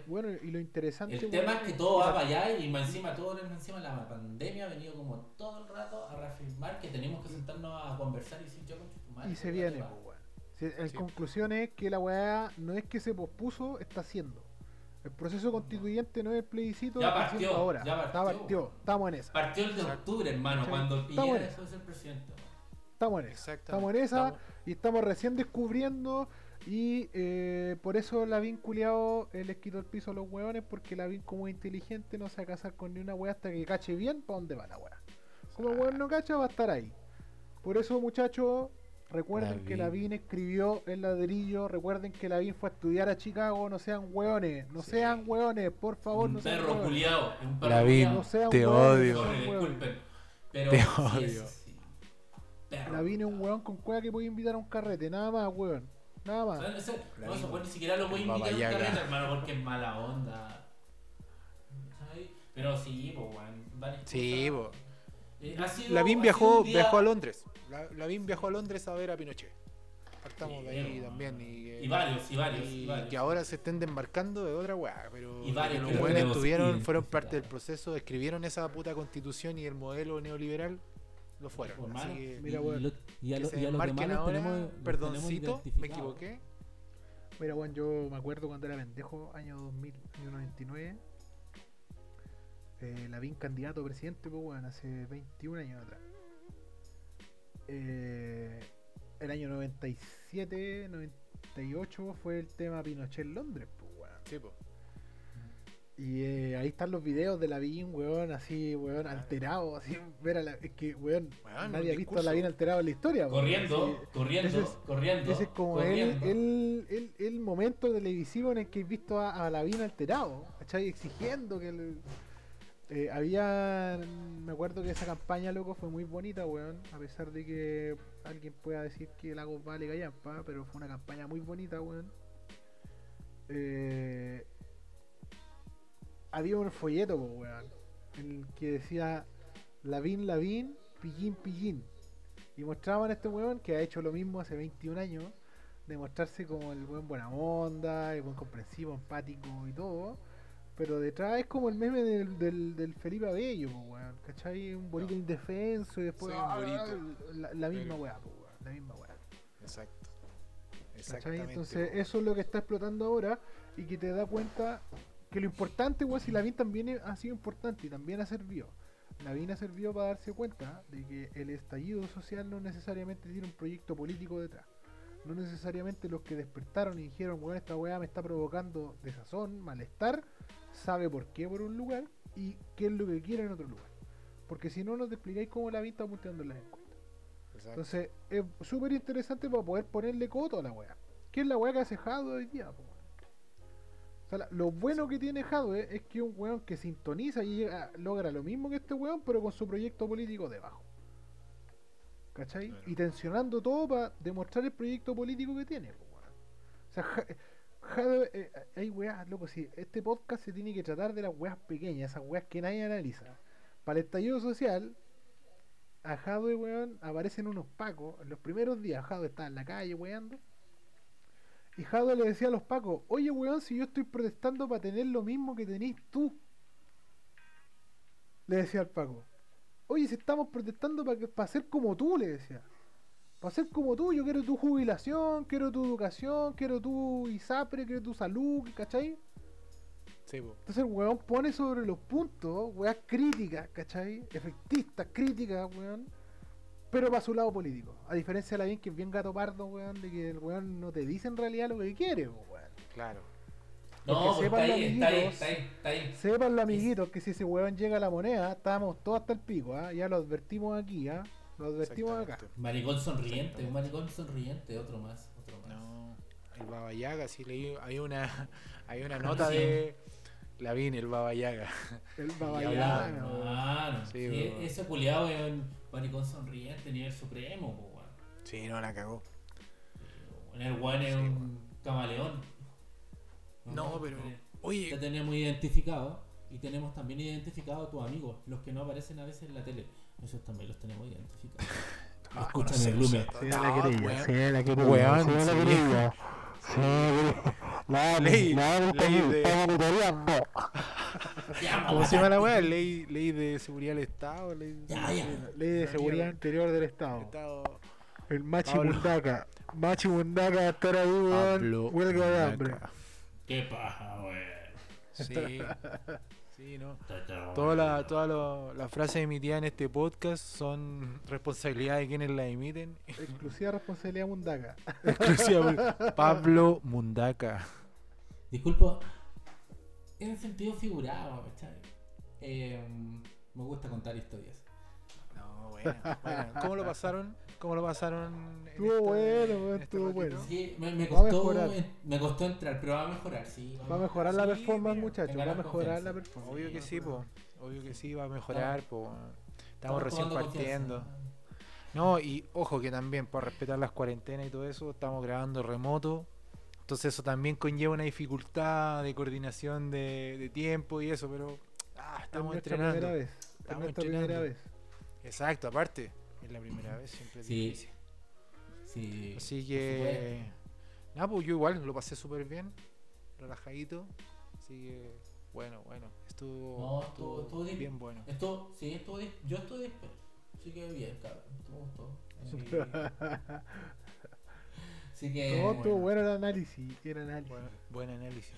Bueno, y lo interesante. El tema es que todo va para allá y más encima todo encima la pandemia ha venido como todo el rato a reafirmar que tenemos que sentarnos a conversar y decir, ya concha tu madre, Y se ¿qué viene, pues En Sí. conclusión es que la weá no es que se pospuso, está haciendo. El proceso constituyente no es el plebiscito, Ya partió, ahora. ya Está partió. estamos en esa. Partió el de octubre, hermano, Sí. cuando Estamos Piñera en dejó de ser presidente. Estamos en esa. Estamos en esa Estamos- y estamos recién descubriendo y eh, por eso la culiado eh, les quitó el piso a los hueones porque la como es inteligente no se va a casar con ni una wea hasta que cache bien para dónde va la wea. Como el hueón no cacha va a estar ahí. Por eso muchachos, recuerden que Lavín. Lavín escribió el ladrillo, recuerden que Lavín fue a estudiar a Chicago, no sean hueones, no Sí. sean hueones, por favor, un no sean perro culiado. Un perro Lavín. No sean te hueones, odio. no disculpen. Pero Te odio. sí, sí. Perro. Lavín es un hueón con cueva que puede invitar a un carrete, nada más, hueón. Nada más. No, eso pues, ni siquiera lo voy a invitar a un carrete, hermano, porque es mala onda. ¿Sabes? Pero sí, pues, weón. Sí. Eh, sido- Lavín viajó, día- viajó a Londres. La- Lavín viajó a Londres a ver a Pinochet. Partamos Sí, de ahí bueno, también. Y, eh, Y varios, y varios, y y varios. que ahora se estén desembarcando de otra weá. Pero Y varios los buenos estuvieron, fueron parte del proceso, escribieron esa puta constitución y el modelo neoliberal lo fueron. Pues, Así que, Mira, y, weón, lo- y a, que lo, y a demás los ahora, tenemos, los tenemos perdoncito, me equivoqué. Mira, bueno, yo me acuerdo cuando era pendejo, año 2000, año 99. Eh, Lavín candidato a presidente, pues, weón, hace 21 años atrás. Eh, el año 97, 98 fue el tema Pinochet en Londres, pues, weón. Sí, po. Y eh, ahí están los videos de Lavín, weón, así, weón, alterado, así, ver a la, es que, weón, Weón, nadie ha visto a. Lavín alterado en la historia, weón, Corriendo, así, corriendo, ese es- corriendo. ese es como el, corriendo. el, el, el momento televisivo en el que he visto a, a Lavín alterado, ¿cachai? Exigiendo que el- eh, había, me acuerdo que esa campaña, loco, fue muy bonita, weón, a pesar de que alguien pueda decir que Lagos vale callampa, pero fue una campaña muy bonita, weón. Eh, había un folleto, po, weón, en el que decía Lavín, Lavín, Pillín, Pillín. Y mostraban a este weón que ha hecho lo mismo hace 21 años, de mostrarse como el buen buena onda, el buen comprensivo, empático y todo. Pero detrás es como el meme del, del, del Felipe Abello, po, weón. ¿Cachai? Un bonito No. indefenso y después Soy un ah, bonito. la, la misma weá, po, weón. La misma weá. Exacto. ¿cachai? Exactamente. Entonces po. eso es lo que está explotando ahora y que te da cuenta que lo importante, weón, si Lavín también ha sido importante y también ha servido. Lavín ha servido para darse cuenta de que el estallido social no necesariamente tiene un proyecto político detrás. No necesariamente los que despertaron y dijeron, bueno, esta weá me está provocando desazón, malestar, sabe por qué por un lugar y qué es lo que quiere en otro lugar. Porque si no nos explicáis cómo Lavín está apuntando en las encuestas. Exacto. Entonces es súper interesante para poder ponerle coto a la weá. ¿Qué es la weá que hace Jadwe hoy día? po, weón? O sea, la- lo bueno que tiene Jadwe es que es un weón que sintoniza y llega- logra lo mismo que este weón, pero con su proyecto político debajo. ¿Cachai? Claro. Y tensionando todo para demostrar el proyecto político que tiene. weón. O sea, Ja- Jadwe, eh, hay weas, loco, si este podcast se tiene que tratar de las weas pequeñas, esas weas que nadie analiza. Para el estallido social, a Jadwe, weón, aparecen unos pacos. En los primeros días, Jadwe estaba en la calle, weando. Y Jadwe le decía a los pacos, oye, weón, si yo estoy protestando para tener lo mismo que tenés tú. Le decía al paco. Oye, si estamos protestando para, que, para ser como tú, le decía. Para ser como tú, yo quiero tu jubilación, quiero tu educación, quiero tu ISAPRE, quiero tu salud, ¿cachai? Sí, po. Entonces el weón pone sobre los puntos, weas críticas, ¿cachai? Efectistas, críticas, weón. Pero para su lado político. A diferencia de la bien que es bien gato pardo, weón, de que el weón no te dice en realidad lo que quiere, weón. Claro. No, Porque pues está sepan ahí, los está ahí, amiguitos. está ahí, está ahí. Sepan los amiguitos que si ese weón llega a la moneda, estamos todos hasta el pico, ¿ah? Ya lo advertimos aquí, ¿ah? Lo advertimos acá. Maricón sonriente, un maricón sonriente, otro más, otro más. No, el Baba Yaga, sí leí, hay una, hay una Ah, nota de Lavín, el Baba Yaga. El Ya, babayana, hermano, weón. Sí, sí, ese culiado es un maricón sonriente, nivel supremo, po, weón. Sí, no la cagó. En el weón es Sí, un camaleón. No, pero, Te oye, tenemos identificado y tenemos también identificado a tus amigos, los que no aparecen a veces en la tele. Esos también los tenemos identificados. a todos. Sí, la No, weón. sí, la Weón, sí, la sí. Sí, la Ley- la ley de- monitoreando. ¿Cómo se llama la weá? Ley, ley de seguridad del Estado. Ley de Ya, ya. Ley de seguridad interior del Estado. Estado. El Machi Pablo. Mundaca. Machi Mundaca va a estar ahí, weón. Huelga de hambre. ¿Qué paja, weón? Sí. Sí, ¿no? Todas las toda lo- las frases emitidas en este podcast son responsabilidad de quienes las emiten. Exclusiva responsabilidad Mundaca. Exclusiva Pablo Mundaca. Disculpa, en sentido figurado. Eh, me gusta contar historias. No, bueno, bueno. ¿Cómo lo pasaron? ¿Cómo lo pasaron? Estuvo bueno, este estuvo ratito? bueno. Sí, me, me Va a costó, mejorar. me costó entrar, pero va a mejorar, sí. Va a mejorar la Sí, performance, muchachos. Va a mejorar la performance. Obvio que sí, po. Obvio que sí, va a mejorar, po. Estamos Estamos recién partiendo. confianza. No, y ojo que también, por respetar las cuarentenas y todo eso, estamos grabando remoto. Entonces eso también conlleva una dificultad de coordinación de, de tiempo y eso, pero ah, Es estamos nuestra entrenando. primera vez. Es Estamos nuestra primera entrenando. vez. Exacto, aparte, es la primera vez, siempre es Sí. difícil. Sí. Así que, nada, pues yo igual lo pasé súper bien, relajadito. Así que, bueno, bueno, estuvo, No, estuvo- estuvo bien. bien bueno. Esto, sí, estuvo yo estuve dispuesto. Así que bien, cabrón. Me gustó. Sí, Así que. No, estuvo bueno. bueno el análisis. El análisis. buen análisis.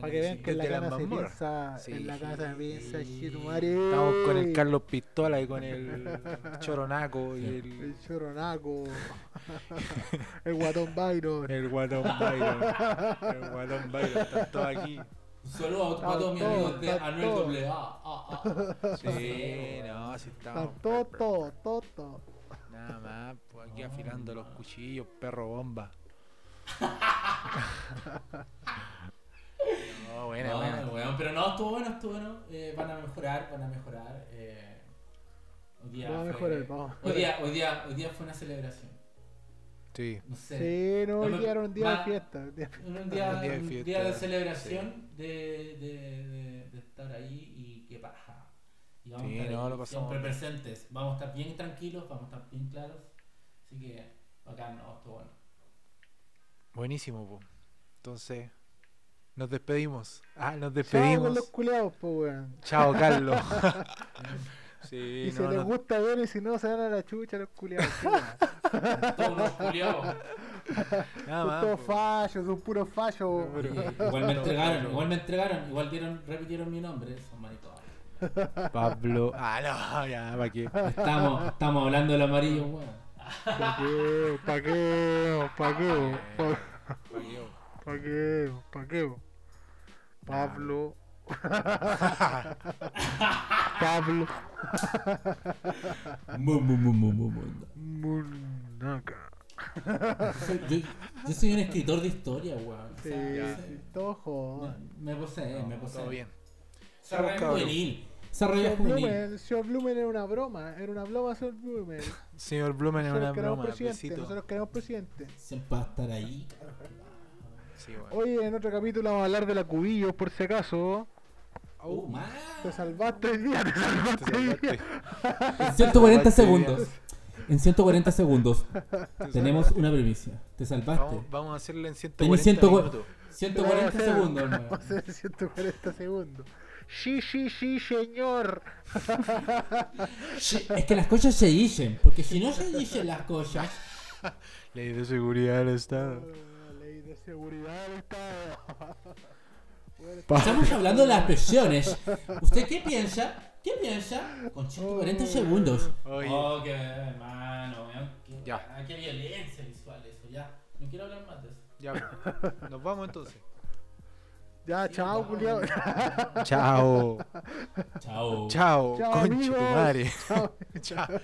Para que vean que en la casa se piensa, Sí. en la casa se piensa. Estamos con el Carlos Pistola y con el Choronaco y el, El choronaco. el guatón Byron. el Guatón Byron. El Guatón Byron, están todos aquí. Un saludo a, todos mis amigos de Anuel. AA. Ah, ah. Sí, no, sí estamos. Todos, todos. Nada más, pues aquí afilando los cuchillos, perro bomba. No, buena, No, buena. weón, pero no, estuvo bueno, estuvo bueno. Eh, van a mejorar, van a mejorar. Eh, hoy día fue- vamos Hoy día, hoy, día, hoy día fue una celebración. Sí, No sé. Sí, no, hoy No día era un día va- de fiesta. un día de fiesta. Un día, Un día de un fiesta, día de celebración de, de, de, de estar ahí y qué paja. Y vamos Sí, a estar no, ahí lo pasamos siempre presentes. Vamos a estar bien tranquilos, vamos a estar bien claros. Así que, bacán, no, estuvo bueno. buenísimo, po. Entonces, nos despedimos. Ah, nos Chao con despedimos. los culeados, pues, weón. Chao, Carlos. sí, Y si no, les no. gusta ver y si no, se van a la chucha los culeados. Todos unos culiados. Nada son más. todos po. fallos, son puros fallos. Pero- igual me entregaron, igual me entregaron, igual dieron, repitieron mi nombre, son maricones. Pablo. Ah, no, ya, ¿para qué? Estamos, estamos hablando del amarillo, weón. ¿Para qué? ¿Para qué? ¿Para Pablo. Pablo Mu, mu, mu, mu, mu, mu. Munaca. Yo, yo soy un escritor de historia, weón. O Sí, joven. Me posee, me posee. todo bien. Cabrón. juvenil. Juvenil. Blumen, señor Blumen era una broma, era una broma, señor Blumen. Señor Blumen Nosotros una queremos broma. presidente, nosotros queremos presidente. Siempre va a estar ahí. Sí, bueno. Hoy en otro capítulo vamos a hablar de la cubillos, por si acaso. Uh, más. Te salvaste hoy día, te salvaste Te día. En 140 Salvaste segundos. En 140 segundos Te tenemos una primicia. Te salvaste. Vamos, vamos a hacerlo en Tenés 140 100 minutos. 140 Vamos a hacer- segundos, hermano. Vamos a hacer 140 segundos. Sí, sí, sí, señor. Sí, Es que las cosas se dicen, porque si no se dicen las cosas, Ley de seguridad del Estado. Ah, de seguridad del Estado. Bueno, estamos hablando de las presiones. ¿Usted qué piensa? ¿Qué piensa? Con 140 segundos. Oye, Oh, qué hermano, qué, Ya. qué violencia visual eso, ya. No quiero hablar más de eso. ya. Nos vamos entonces. Ya, Sí, chao, culiao. Chao. Chao. Chao. Chao, amigos. madre. Chao, Chao. Chao,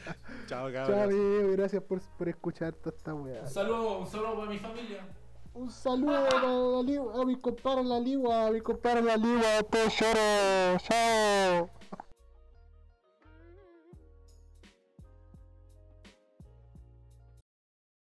chao, cabrón. amigo. Gracias por, por escuchar toda esta weá. Un saludo, un saludo para mi familia. Un saludo a, mi compadre la ligua, a mi compadre la ligua, tesoro. Chao.